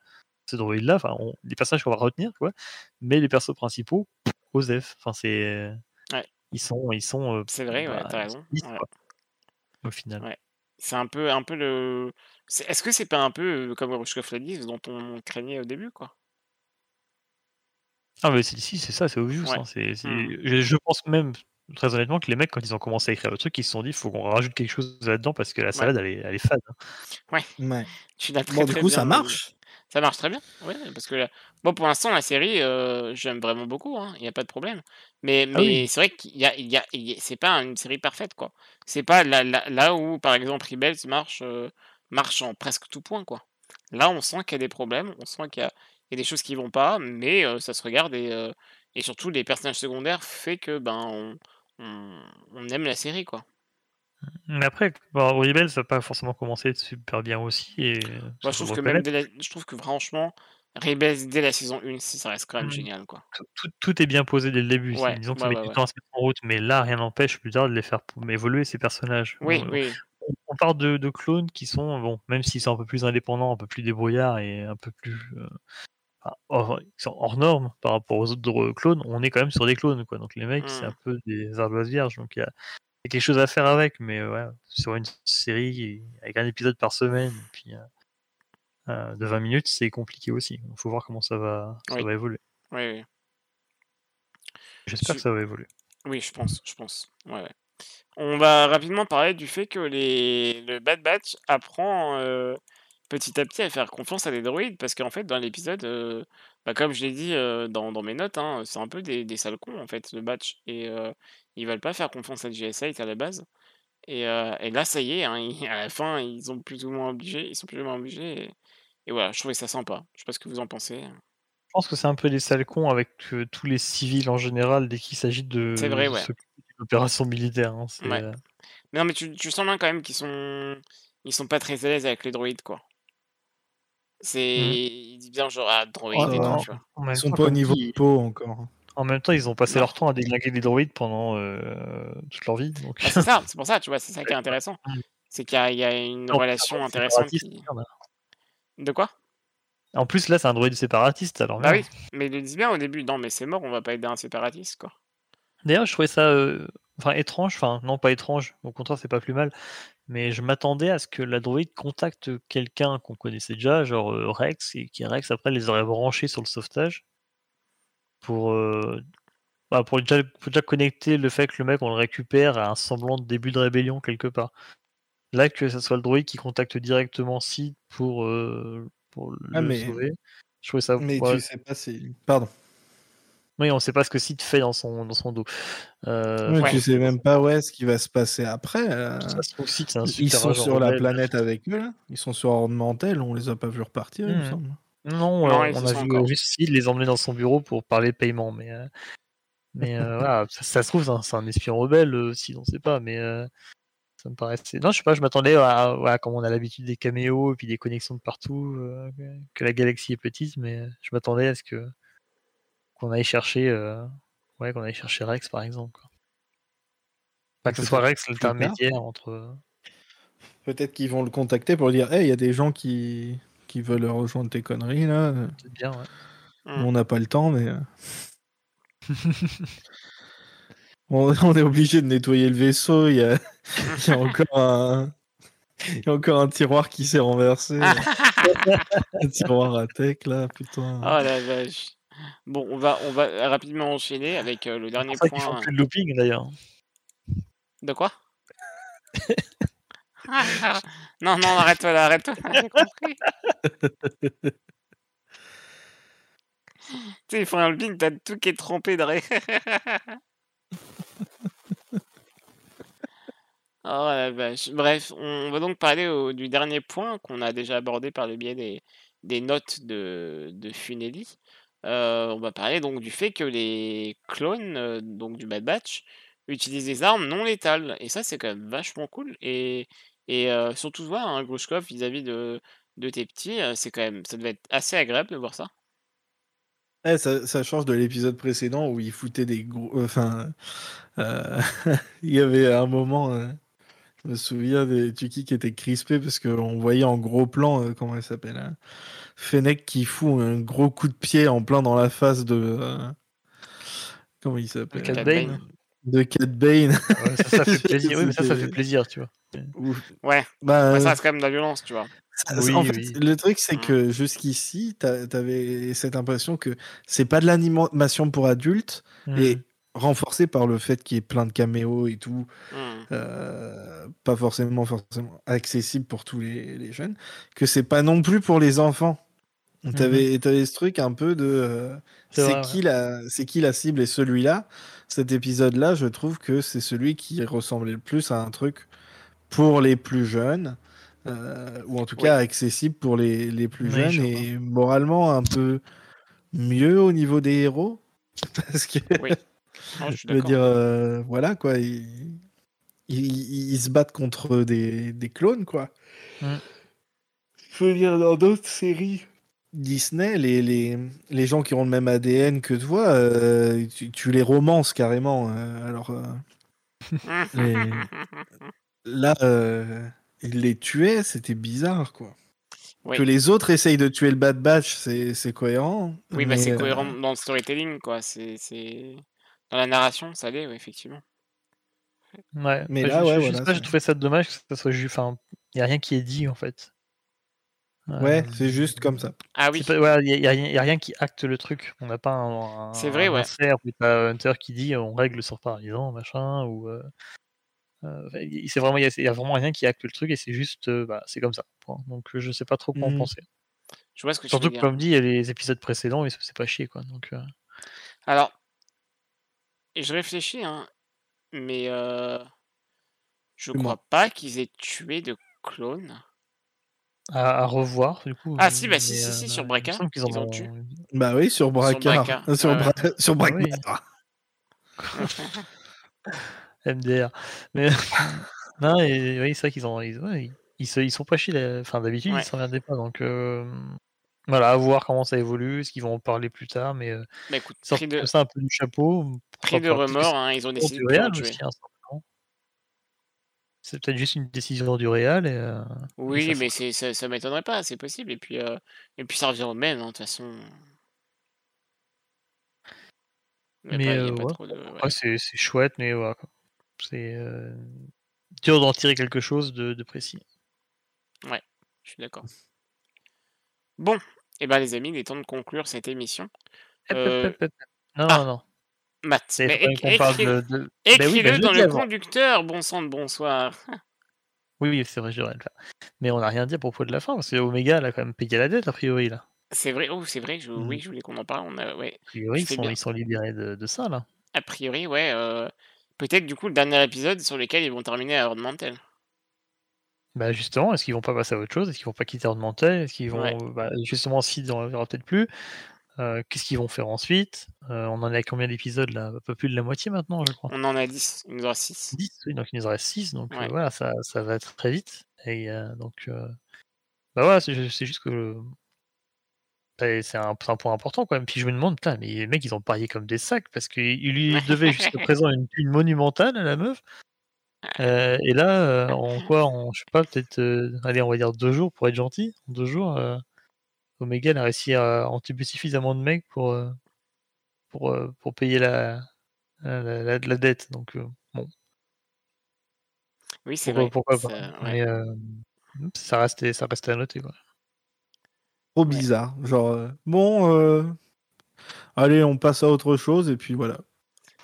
ce droïde-là, enfin, les personnages qu'on va retenir, quoi. Mais les persos principaux, Osef. Enfin, c'est. Ouais. Ils sont, ils sont. euh, C'est vrai, ouais, bah, t'as raison. Ouais. au final. Ouais. C'est un peu un peu le c'est est-ce que c'est pas un peu, comme Grushkov l'a dit, ce dont on craignait au début, quoi? Ah mais c'est si, c'est ça, c'est obvious, Ouais. hein, c'est c'est Mmh. je je pense même, très honnêtement, que les mecs, quand ils ont commencé à écrire le truc, ils se sont dit: «Faut qu'on rajoute quelque chose là-dedans parce que la Ouais. salade, elle est elle est fade, hein». Ouais, Ouais. tu l'as très, Bon, du très coup, bien ça marche. Ça marche très bien, ouais, parce que moi, pour l'instant, la série, heu, j'aime vraiment beaucoup, hein, il y a pas de problème. Mais Ah oui. c'est vrai qu'il y a il y a il y a c'est pas une série parfaite, quoi. C'est pas là là là où, par exemple, Rebels marche, heu, marche en presque tout point, quoi. Là, on sent qu'il y a des problèmes, on sent qu'il y a il y a des choses qui vont pas, mais heu, ça se regarde et surtout les personnages secondaires fait que, ben, on on on aime la série, quoi. Mais après, bon, Rebels, ça a pas forcément commencé super bien aussi et je trouve que même la je trouve que franchement, Rebels dès la saison 1, ç ça reste quand même Mmh. génial, quoi. Tout tout tout est bien posé dès le début. Ouais, disons que ouais, ça met ouais, du temps à se mettre en route, mais là, rien n'empêche plus tard de les faire évoluer ces personnages. Oui, On oui. on parle de de clones qui sont, bon, même s'ils sont un peu plus indépendants, un peu plus débrouillards et un peu plus, enfin, hors hors normes par rapport aux autres dr clones, on est quand même sur des clones, quoi. Donc les mecs, c'est Mmh. un peu des ardoises vierges, donc il y a y a quelque chose à faire avec, mais ouais, sur une série avec un épisode par semaine et puis, heu heu, de 20 minutes, c'est compliqué aussi. Il faut voir comment ça va ça Oui. va évoluer. Oui, oui. J'espère que ça va évoluer. oui, je pense, je pense. Ouais, ouais. On va rapidement parler du fait que les le Bad Batch apprend, petit à petit à faire confiance à des droïdes parce qu'en fait, dans l'épisode, bah, comme je l'ai dit, dans dans mes notes, hein, c'est un peu des des sales cons, en fait, le Batch et ils veulent pas faire confiance à JS8 à la base et heu et là, ça y est, hein, ils à la fin, ils ont plus ou moins obligé ils sont plus ou moins obligés et et voilà, je trouvais ça sympa. Je sais pas ce que vous en pensez? Je pense que c'est un peu des sales cons avec, heu, tous les civils en général dès qu'il s'agit C'est de vrai, de ouais. opération militaire, hein, c'est, Ouais. heu Non, mais tu tu sens bien quand même qu'ils sont ils sont pas très à l'aise avec les droïdes, quoi. C'est Mmh. il dit bien genre: «Ah, En droïde» et en tu vois? Ils sont pas au niveau dit Poe encore. En même temps, ils ont passé Non. leur temps à déglinguer des droïdes pendant, heu, toute leur vie, donc Bah, c'est ça, c'est pour ça, tu vois? C'est ça qui est intéressant. Mmh. C'est qu'il y a il y a une relation intéressante qui de quoi? En plus, là, c'est un droïde séparatiste, alors Bah oui, mais ils le disent bien au début: «Non, mais c'est mort, on va pas aider un séparatiste, quoi». D'ailleurs, je trouvais ça, enfin étrange, enfin non pas étrange, au contraire, c'est pas plus mal, mais je m'attendais à ce que la droïde contacte quelqu'un qu'on connaissait déjà, genre, heu, Rex et qui Rex après les aurait branchés sur le sauvetage pour, heu, bah, pour déjà pour déjà connecter le fait que le mec, on le récupère à un semblant de début de rébellion quelque part. Là, que ça soit le droïde qui contacte directement Sid pour, heu, pour Ah, le mais sauver, je trouvais ça mais ouais, tu sais pas si pardon. oui, on sait pas ce que Sid fait dans son dans son dos. Ouais. tu sais même pas, ouais, ce qui va se passer après, heu, ça se trouve Sid, c'est un i ils sont sur la planète avec eux, là. Ils sont sur Ordre Mantel, on les a pas vus repartir, il me mh. semble. Non, y on a vu, heu, encore. juste Sid les emmener dans son bureau pour parler paiement, mais heu mais voilà, ça ça se trouve, c'est un c'est un espion rebelle, Sid, on sait pas, mais ça me paraissait non, je sais pas, je m'attendais à voilà, comme on a l'habitude des caméos et puis des connexions de partout, que la galaxie est petite, mais je m'attendais à ce que qu'on aille chercher, ouais, qu'on aille chercher Rex, par exemple, quoi. Mais que ce soit Rex l'intermédiaire entre, Peut-être qu'ils vont le contacter pour lui dire: «Hey, il y a des gens qui qui veulent rejoindre tes conneries là, heu, peut-être bien, ouais. Nous on n'a pas le temps mais heu, on on est obligé de nettoyer le vaisseau, il y a il y a encore un il y a encore un tiroir qui s'est renversé, un tiroir à tech là, putain». Oh la vache. Bon, on va on va rapidement enchaîner avec, heu, le C'est dernier ça qu'ils font point plus de looping d'ailleurs. de quoi? Non, non, arrête-toi là, arrête-toi, j'ai compris. Tu sais, ils font un looping, tu as tout qui est trempé derrière. Oh la vache. Bref, on va donc parler au du dernier point qu'on a déjà abordé par le biais des des notes de de Funeli. Heu, on va parler donc du fait que les clones, heu, donc du Bad Batch, utilisent des armes non létales et ça, c'est quand même vachement cool et et surtout toi, hein, Grushkov, vis-à-vis de de tes petits, c'est quand même ça devait être assez agréable de voir ça? Eh, ça ça change de l'épisode précédent où il foutait des gros enfin, heu, il y avait un moment, heu, je me souviens des Tuki qui était crispé parce qu'on voyait en gros plan, comment elle s'appelle, heu, Fennec qui fout un gros coup de pied en plein dans la face de, heu Comment il s'appelle? Bane. De Cat Bane. Ouais, ça, ça fait plaisir. Oui, mais ça, ça fait plaisir, tu vois. Ouf. Ouais, Bah, ouais, ça reste quand même de la violence, tu vois. Ça- Oui, en fait, oui. le truc, c'est Mm. que jusqu'ici, t'a- t'avais cette impression que c'est pas de l'animation pour adultes et Hmm. renforcé par le fait qu'il y ait plein de caméos et tout, Hmm. euh, pas forcément, forcément accessible pour tous les, les jeunes, que c'est pas non plus pour les enfants. T'avais avais ce truc un peu de euh. C'est qui, la- c'est qui la cible et celui-là, cet épisode-là, je trouve que c'est celui qui ressemblait le plus à un truc pour les plus jeunes, euh, ou en tout cas accessible pour les, les plus Oui, jeunes je et moralement un peu mieux au niveau des héros. Parce que, Oui. Non, je suis je veux dire, euh, voilà quoi, ils, ils- ils se battent contre des, des clones quoi. Mm. Je veux dire, dans d'autres séries Disney, les, les, les gens qui ont le même ADN que toi, euh, tu, tu les romances carrément. euh, alors euh, les- là, euh, ils les tuaient, c'était bizarre quoi. Oui. Que les autres essayent de tuer le Bad Batch, c'est c'est cohérent. Oui, bah, mais, c'est cohérent dans le storytelling, quoi. C'est, c'est... Dans la narration, ça l'est, oui, effectivement. Ouais. Mais Bah, là, je, ouais, je- voilà, je sais pas, c'est- je trouvais ça dommage que ça soit juste. Enfin, il n'y a rien qui est dit en fait. Ouais, Euh, c'est juste comme ça. Ah oui, pas- ouais, Il n'y a, rien- y a rien qui acte le truc. On n'a pas un, un, C'est vrai, un ouais. où t'as Hunter qui dit on règle sur paralysant, machin, ou. euh, euh, c'est vraiment, il y, a vraiment rien qui acte le truc et c'est juste, euh, bah, c'est comme ça. point. Donc euh, je sais pas trop quoi en Mhm. penser. je vois ce que Surtout que comme dit, il y a les épisodes précédents ça c'est pas chier quoi. Donc euh, Alors, et je réfléchis, hein, mais euh, je crois pas qu'ils aient tué de clones. À, à revoir du coup. Ah, si, bah, si, si, si, sur qu'ils ils en ont ont. tué. Bah oui, sur Bracard. Braquard, Euh, Sur, Bra- sur Ah oui. MDR. Mais non, et oui, c'est vrai qu'ils ont, ils, ouais, ils, ils se, ils sont pas chiés. la- Enfin, d'habitude, Ouais. ils s'en regardaient pas. Donc euh, voilà, à voir comment ça évolue, ce qu'ils vont en parler plus tard. Mais euh, Bah écoute, pris de, ça un peu du chapeau. pris de remords, hein, ils ont décidé de tuer. aussi, hein. C'est peut-être juste une décision du Real. Et, euh, Oui, mais c'est, ça, ça m'étonnerait pas, c'est possible. Et puis, euh, et puis ça revient au même, hein, de toute façon. Mais, euh, ouais. de. ouais. ouais, c'est chouette, mais voilà. C'est dur d'en tirer quelque chose de, de précis. Je suis d'accord. Bon, et ben les amis, il est temps de conclure cette émission. Hep. Non, ah, non, non. Matt, C'est mais faut quand même éc- qu'on parle écris- de. Bah oui, écris-le je dans le avant. conducteur, bon sang de bonsoir. Oui, oui, c'est vrai, je devrais le faire. Mais on n'a rien dit à propos de la fin, parce que Omega, elle a quand même payé la dette, a priori, là. C'est vrai, oh, c'est vrai, je, Mhm. oui, je voulais qu'on en parle. On a, ouais, A priori, ils sont, bien. ils sont libérés de, de ça, là. A priori, ouais. euh, Peut-être du coup le dernier épisode sur lequel ils vont terminer à Horde Mantel. Bah, justement, est-ce qu'ils vont pas passer à autre chose? Est-ce qu'ils vont pas quitter Ornemental Est-ce qu'ils vont. Ouais. Bah, justement, si, on ne verra peut-être plus. Euh, Qu'est-ce qu'ils vont faire ensuite? Euh, On en est à combien d'épisodes, là? Un peu plus de la moitié maintenant, je crois. On en a 10, il nous reste 6. 10, oui, donc il nous reste 6, donc euh, voilà, ça, ça va être très vite. Et donc, bah voilà, c'est ju- c'est juste que c'est un, point important quand même. Puis je me demande, putain, mais les mecs, ils ont parié comme des sacs parce qu'ils lui devaient jusqu'à présent une thune monumentale à la meuf. Euh, et là, euh, en quoi, en, je sais pas, peut-être, euh, allez, on va dire deux jours pour être gentil. En deux jours, Omega a réussi à entuber suffisamment de mecs pour, euh, pour, euh, pour payer la, la, la- la dette. Donc, euh, bon. Oui, c'est vrai. pourquoi pas. ça- ouais. Mais euh, ça, restait, ça restait à noter. Quoi. Trop Ouais. bizarre. Genre, euh, bon, euh, allez, on passe à autre chose et puis voilà.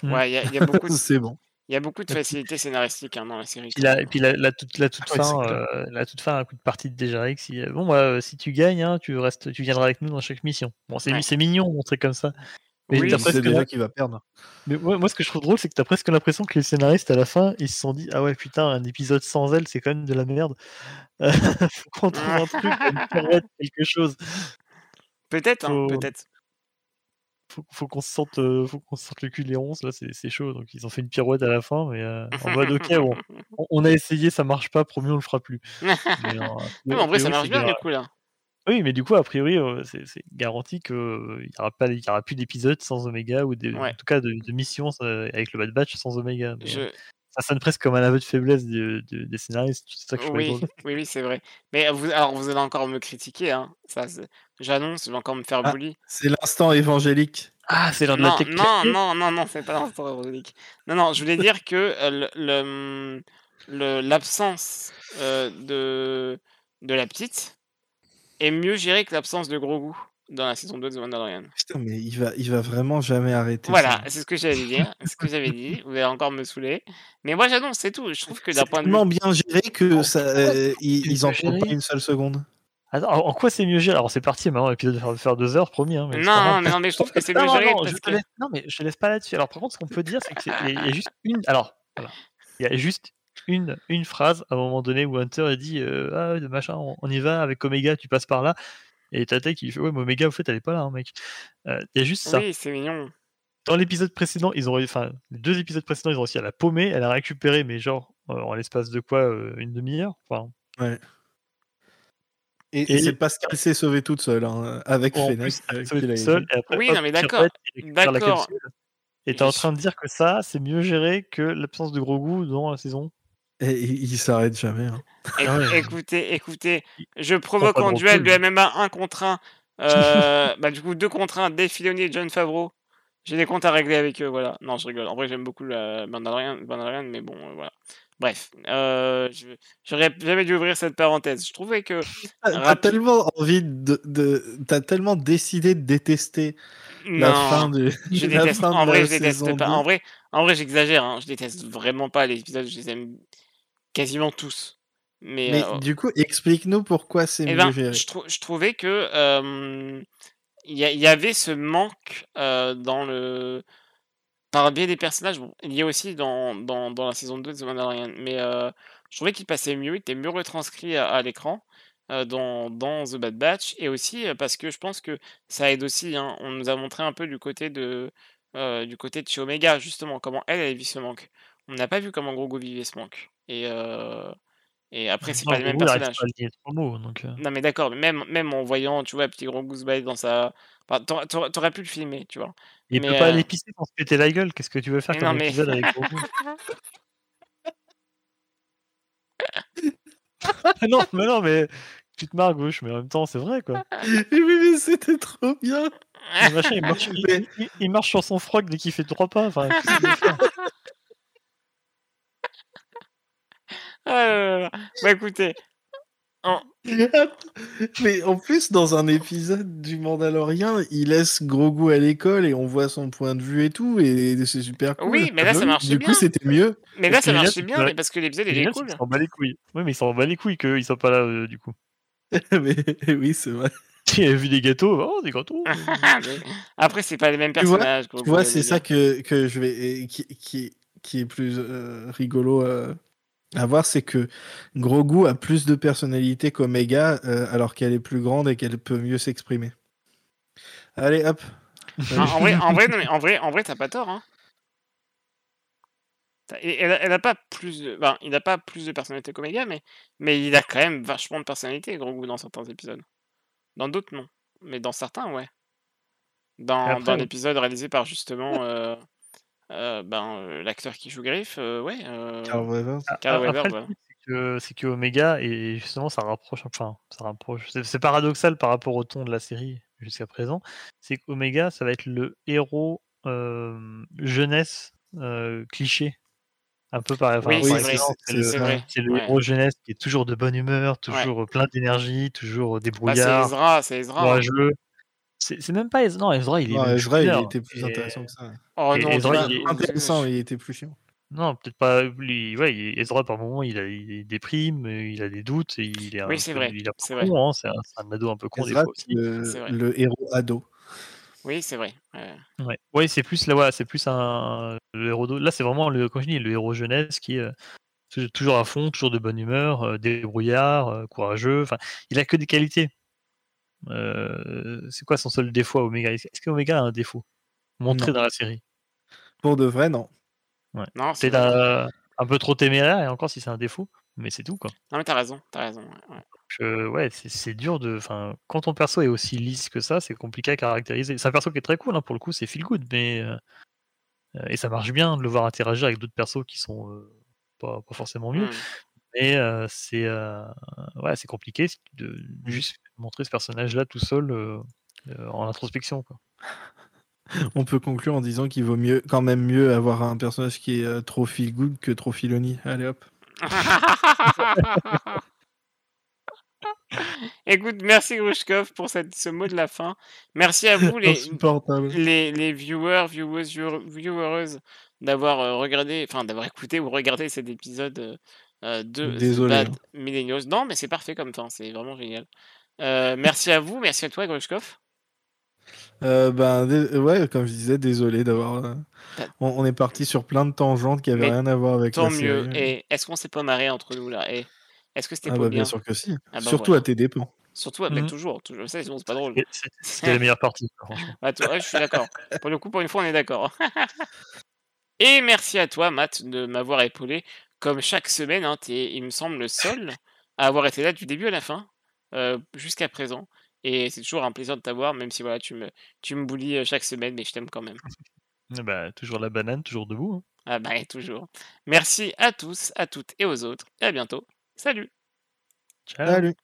Mm. Ouais, il y, a- il y a beaucoup de, C'est bon. Il y a beaucoup de facilité scénaristique hein, dans la série. Puis la, et puis la, la toute, la toute Ouais, fin, euh, la toute fin, un coup de partie de Déjaric. Si, euh, bon, bah, euh, si tu gagnes, hein, tu restes, tu viendras avec nous dans chaque mission. Bon, c'est Ouais. mignon, montrer comme ça. Mais Oui, c'est déjà qu'il va perdre. mais moi, moi, ce que je trouve drôle, c'est que t'as presque l'impression que les scénaristes à la fin, ils se sont dit, ah ouais, putain, un épisode sans elle, c'est quand même de la merde. Faut qu'on trouve un truc, une pirouette, quelque chose. Peut-être, hein, Faut- peut-être. Faut, faut qu'on se sente, euh, faut qu'on se sente le cul les ronces là, c'est chaud. Donc ils ont fait une pirouette à la fin, mais euh, en mode ok, bon, on, on a essayé, ça marche pas, promis on le fera plus. Mais, euh, Non, mais en vrai, ça marche bien du coup là. Oui, mais du coup, a priori, euh, c'est garanti qu'il n'y aura, pas- il y aura plus d'épisodes sans Omega, ou des- Ouais. en tout cas de, de missions euh, avec le Bad Batch sans Omega. Mais, Je... euh, Ça sonne presque comme un aveu de faiblesse de- de- des scénaristes, c'est ça que je Oui, oui, oui, c'est vrai. Mais vous, alors, vous allez encore me critiquer, hein. Ça, j'annonce, je vais encore me faire Ah. bully. C'est l'instant évangélique. Ah, c'est l'heure de la Non, technique. non, non, non, non, c'est pas cette rubrique. Non, non, je voulais dire que euh, le- le, le- l'absence euh, de, de la petite est mieux gérée que l'absence de Grogu dans la saison 2 de The Mandalorian. Putain, mais il va, il va vraiment jamais arrêter. Voilà, c'est ce que j'allais dire, ce que j'avais dit. Vous allez encore me saouler. Mais moi, j'annonce, c'est tout. Je trouve que d'un C'est point de vue. tellement bien géré que En ça, euh, ils, en prennent pas une seule seconde. Attends, en quoi c'est mieux géré? Alors c'est parti, maintenant l'épisode va faire deux heures, promis. Hein, mais Non, mais non, mais je trouve que c'est mieux géré non, parce que. laisse, non, mais je te laisse pas là-dessus. Alors par contre, ce qu'on peut dire, c'est qu'il y, a- il y a juste une. Alors, voilà. il y a juste une, une phrase à un moment donné où Hunter a dit euh, ah machin, on, on y va avec Omega, tu passes par là. Et Tata qui fait ouais, mais Omega, au fait, elle est pas là, hein, mec. Euh, Il y a juste ça. Oui, c'est mignon. Dans l'épisode précédent, ils ont, enfin, les deux épisodes précédents, ils ont réussi à la paumer. Elle a récupéré, mais genre euh, en l'espace de quoi, euh, une demi-heure. Enfin, Ouais. Et, Et- c'est parce qu'elle s'est sauvée toute seule, hein, avec en Fennec. Oui, non, mais d'accord, d'accord. Et t'es en train de dire que ça, c'est mieux géré que l'absence de gros goût dans la saison Et il, s'arrête jamais. hein. Éc- Ah ouais. Écoutez, écoutez, je provoque en duel de MMA 1 contre 1. Euh, bah, du coup, 2 contre 1, Dave Filoni et John Favreau. J'ai des comptes à régler avec eux, voilà. Non, je rigole. En vrai, j'aime beaucoup la Mandalorian, Mandalorian, mais bon, euh, voilà. Bref, euh, j'aurais jamais dû ouvrir cette parenthèse. Je trouvais que T'as Rapide. tellement envie de, de t'as tellement décidé de détester la fin de je la déteste. fin de En vrai, la je déteste saison pas. 2. En vrai, en vrai, j'exagère. Hein. Je déteste vraiment pas les épisodes. Je les aime quasiment tous. Mais, Mais euh, du coup, explique-nous pourquoi c'est Eh mieux ben, géré. je, trou- je trouvais que euh, il y, a- il y avait ce manque euh, dans le par biais des personnages. Bon, il y a aussi dans, dans, dans la saison 2 de The Mandalorian, mais euh, je trouvais qu'il passait mieux, il était mieux retranscrit à, à l'écran euh, dans, dans The Bad Batch, et aussi euh, parce que je pense que ça aide aussi. hein, on nous a montré un peu du côté de euh, du côté de chez Omega justement comment elle elle vit ce manque. On n'a pas vu comment Grogu vivait ce manque. Et et après c'est pas les mêmes Grogu, personnages. Non mais d'accord, même, même en voyant, tu vois, petit gros goose bite dans sa... Enfin, t'aurais pu le filmer, tu vois. Il Mais, peut pas euh, aller pisser sans se péter la gueule. Qu'est-ce que tu veux faire comme mais- épisode avec Grogu non, mais non, mais tu te marres gauche, mais en même temps, c'est vrai quoi. oui, mais c'était trop bien. Le machin, il, marche, il- Mais- il- il marche sur son froc dès qu'il fait trois pas. Enfin, Ah là là là. Bah écoutez, Mais en plus, dans un épisode du Mandalorian, il laisse Grogu à l'école et on voit son point de vue et tout, et c'est super cool. Oui, mais là, ça marchait Du bien. coup, c'était mieux. mais là ça marchait Elias, bien, il- mais parce que l'épisode il est cool. qu'il s'en bat les couilles. Oui, mais il s'en bat les couilles qu'ils soient pas là euh, du coup. mais oui, c'est vrai. Il a vu des gâteaux, oh des gâteaux. Après, c'est pas les mêmes Tu vois- personnages. Tu vois, c'est ça que, que je vais. qui, qui, qui est plus euh, rigolo euh, à voir, c'est que Grogu a plus de personnalité qu'Omega, euh, alors qu'elle est plus grande et qu'elle peut mieux s'exprimer. Allez, hop. en vrai, en vrai, non, mais en vrai, en vrai, t'as pas tort. Hein. T'as- et- Elle, a- elle a pas plus de, ben, il a pas plus de personnalité qu'Omega, mais, mais il a quand même vachement de personnalité, Grogu, dans certains épisodes. Dans d'autres, non. Mais dans certains, ouais. Dans, dans l'épisode réalisé par justement euh, euh, ben, euh, l'acteur qui joue Griff, euh, ouais. euh, Carl. Carl Après, le truc, c'est que, c'est que Omega, et justement, ça rapproche, enfin, ça rapproche. C'est c'est paradoxal par rapport au ton de la série jusqu'à présent. C'est qu'Omega, ça va être le héros euh, jeunesse euh, cliché. Un peu par, enfin, Oui, c'est oui, c'est- c'est le, c'est c'est ça. vrai. c'est le ouais. héros jeunesse qui est toujours de bonne humeur, toujours plein d'énergie, toujours Bah, c'est débrouillard, Ezra, c'est Ezra. hein. courageux. C'est même pas Ezra, non, Ezra, il est Non, même Ezra, il chouineur. était plus Et- intéressant que ça. Oh non, Ezra, il est Intéressant, il était plus chiant. Non, peut-être pas. lui, ouais, il- Ezra, par moment, il, a, il déprime, euh, il a des doutes, et il est un Oui, c'est vrai, Il est un peu c'est hein, c'est un, c'est un ado un peu con des Ezra, fois c'est aussi. le, héros ado. Oui, c'est vrai. ouais. Ouais, ouais c'est plus là, ouais, c'est plus un le héros. Là, c'est vraiment le, quand je dis, le héros jeunesse qui est euh, tou- toujours à fond, toujours de bonne humeur, euh, débrouillard, euh, courageux. Enfin, il a que des qualités. Euh, c'est quoi son seul défaut à Omega Est-ce qu'Omega a un défaut? Montré Non. dans la série Pour de vrai, non. Non, c'est un, un peu trop téméraire, et encore si c'est un défaut, mais c'est tout quoi. Non, mais t'as raison, t'as raison. ouais, ouais. ouais, c'est- c'est dur de. Enfin, quand ton perso est aussi lisse que ça, c'est compliqué à caractériser. C'est un perso qui est très cool, hein, pour le coup, c'est feel good, mais. euh, euh, et ça marche bien de le voir interagir avec d'autres persos qui sont euh, pas, pas forcément mieux. Hmm. Mais euh, c'est euh, ouais, c'est compliqué de juste montrer ce personnage-là tout seul en introspection. Quoi. On peut conclure en disant qu'il vaut mieux, quand même mieux avoir un personnage qui est euh, trop feel good que trop filoni. Allez hop. Écoute, merci Grushkov pour cette, ce mot de la fin. Merci à vous les, les, les viewers, viewers, viewer- viewers d'avoir euh, regardé, enfin d'avoir écouté ou regardé cet épisode euh, de The Désolé, Bad hein. Millennials. Non, mais c'est parfait comme fin, c'est vraiment génial. Euh, merci à vous, merci à toi Grushkov. Euh, ben, ouais, comme je disais, désolé d'avoir. Bah- On, on est parti sur plein de tangentes qui avaient Mais rien à voir avec Tant la mieux. série. Et est-ce qu'on s'est pas marré entre nous là? Et est-ce que c'était Ah pas bah, bien bien? sûr que si. Ah bah Surtout voilà. à tes dépens. Surtout, mais Mhm. toujours, toujours. Ça, sinon, c'est pas drôle. C'était la meilleure partie. Ah, toi, ouais, je suis d'accord. Pour le coup, pour une fois, on est d'accord. Et merci à toi, Matt, de m'avoir épaulé. Comme chaque semaine, hein, il me semble, le seul à avoir été là du début à la fin, euh, jusqu'à présent. Et c'est toujours un plaisir de t'avoir, même si voilà, tu me, tu me boulis euh, chaque semaine, mais je t'aime quand même. Ah Bah, toujours la banane, toujours debout. hein. Ah bah, et toujours. Merci à tous, à toutes et aux autres. Et à bientôt. Salut Ciao. Salut.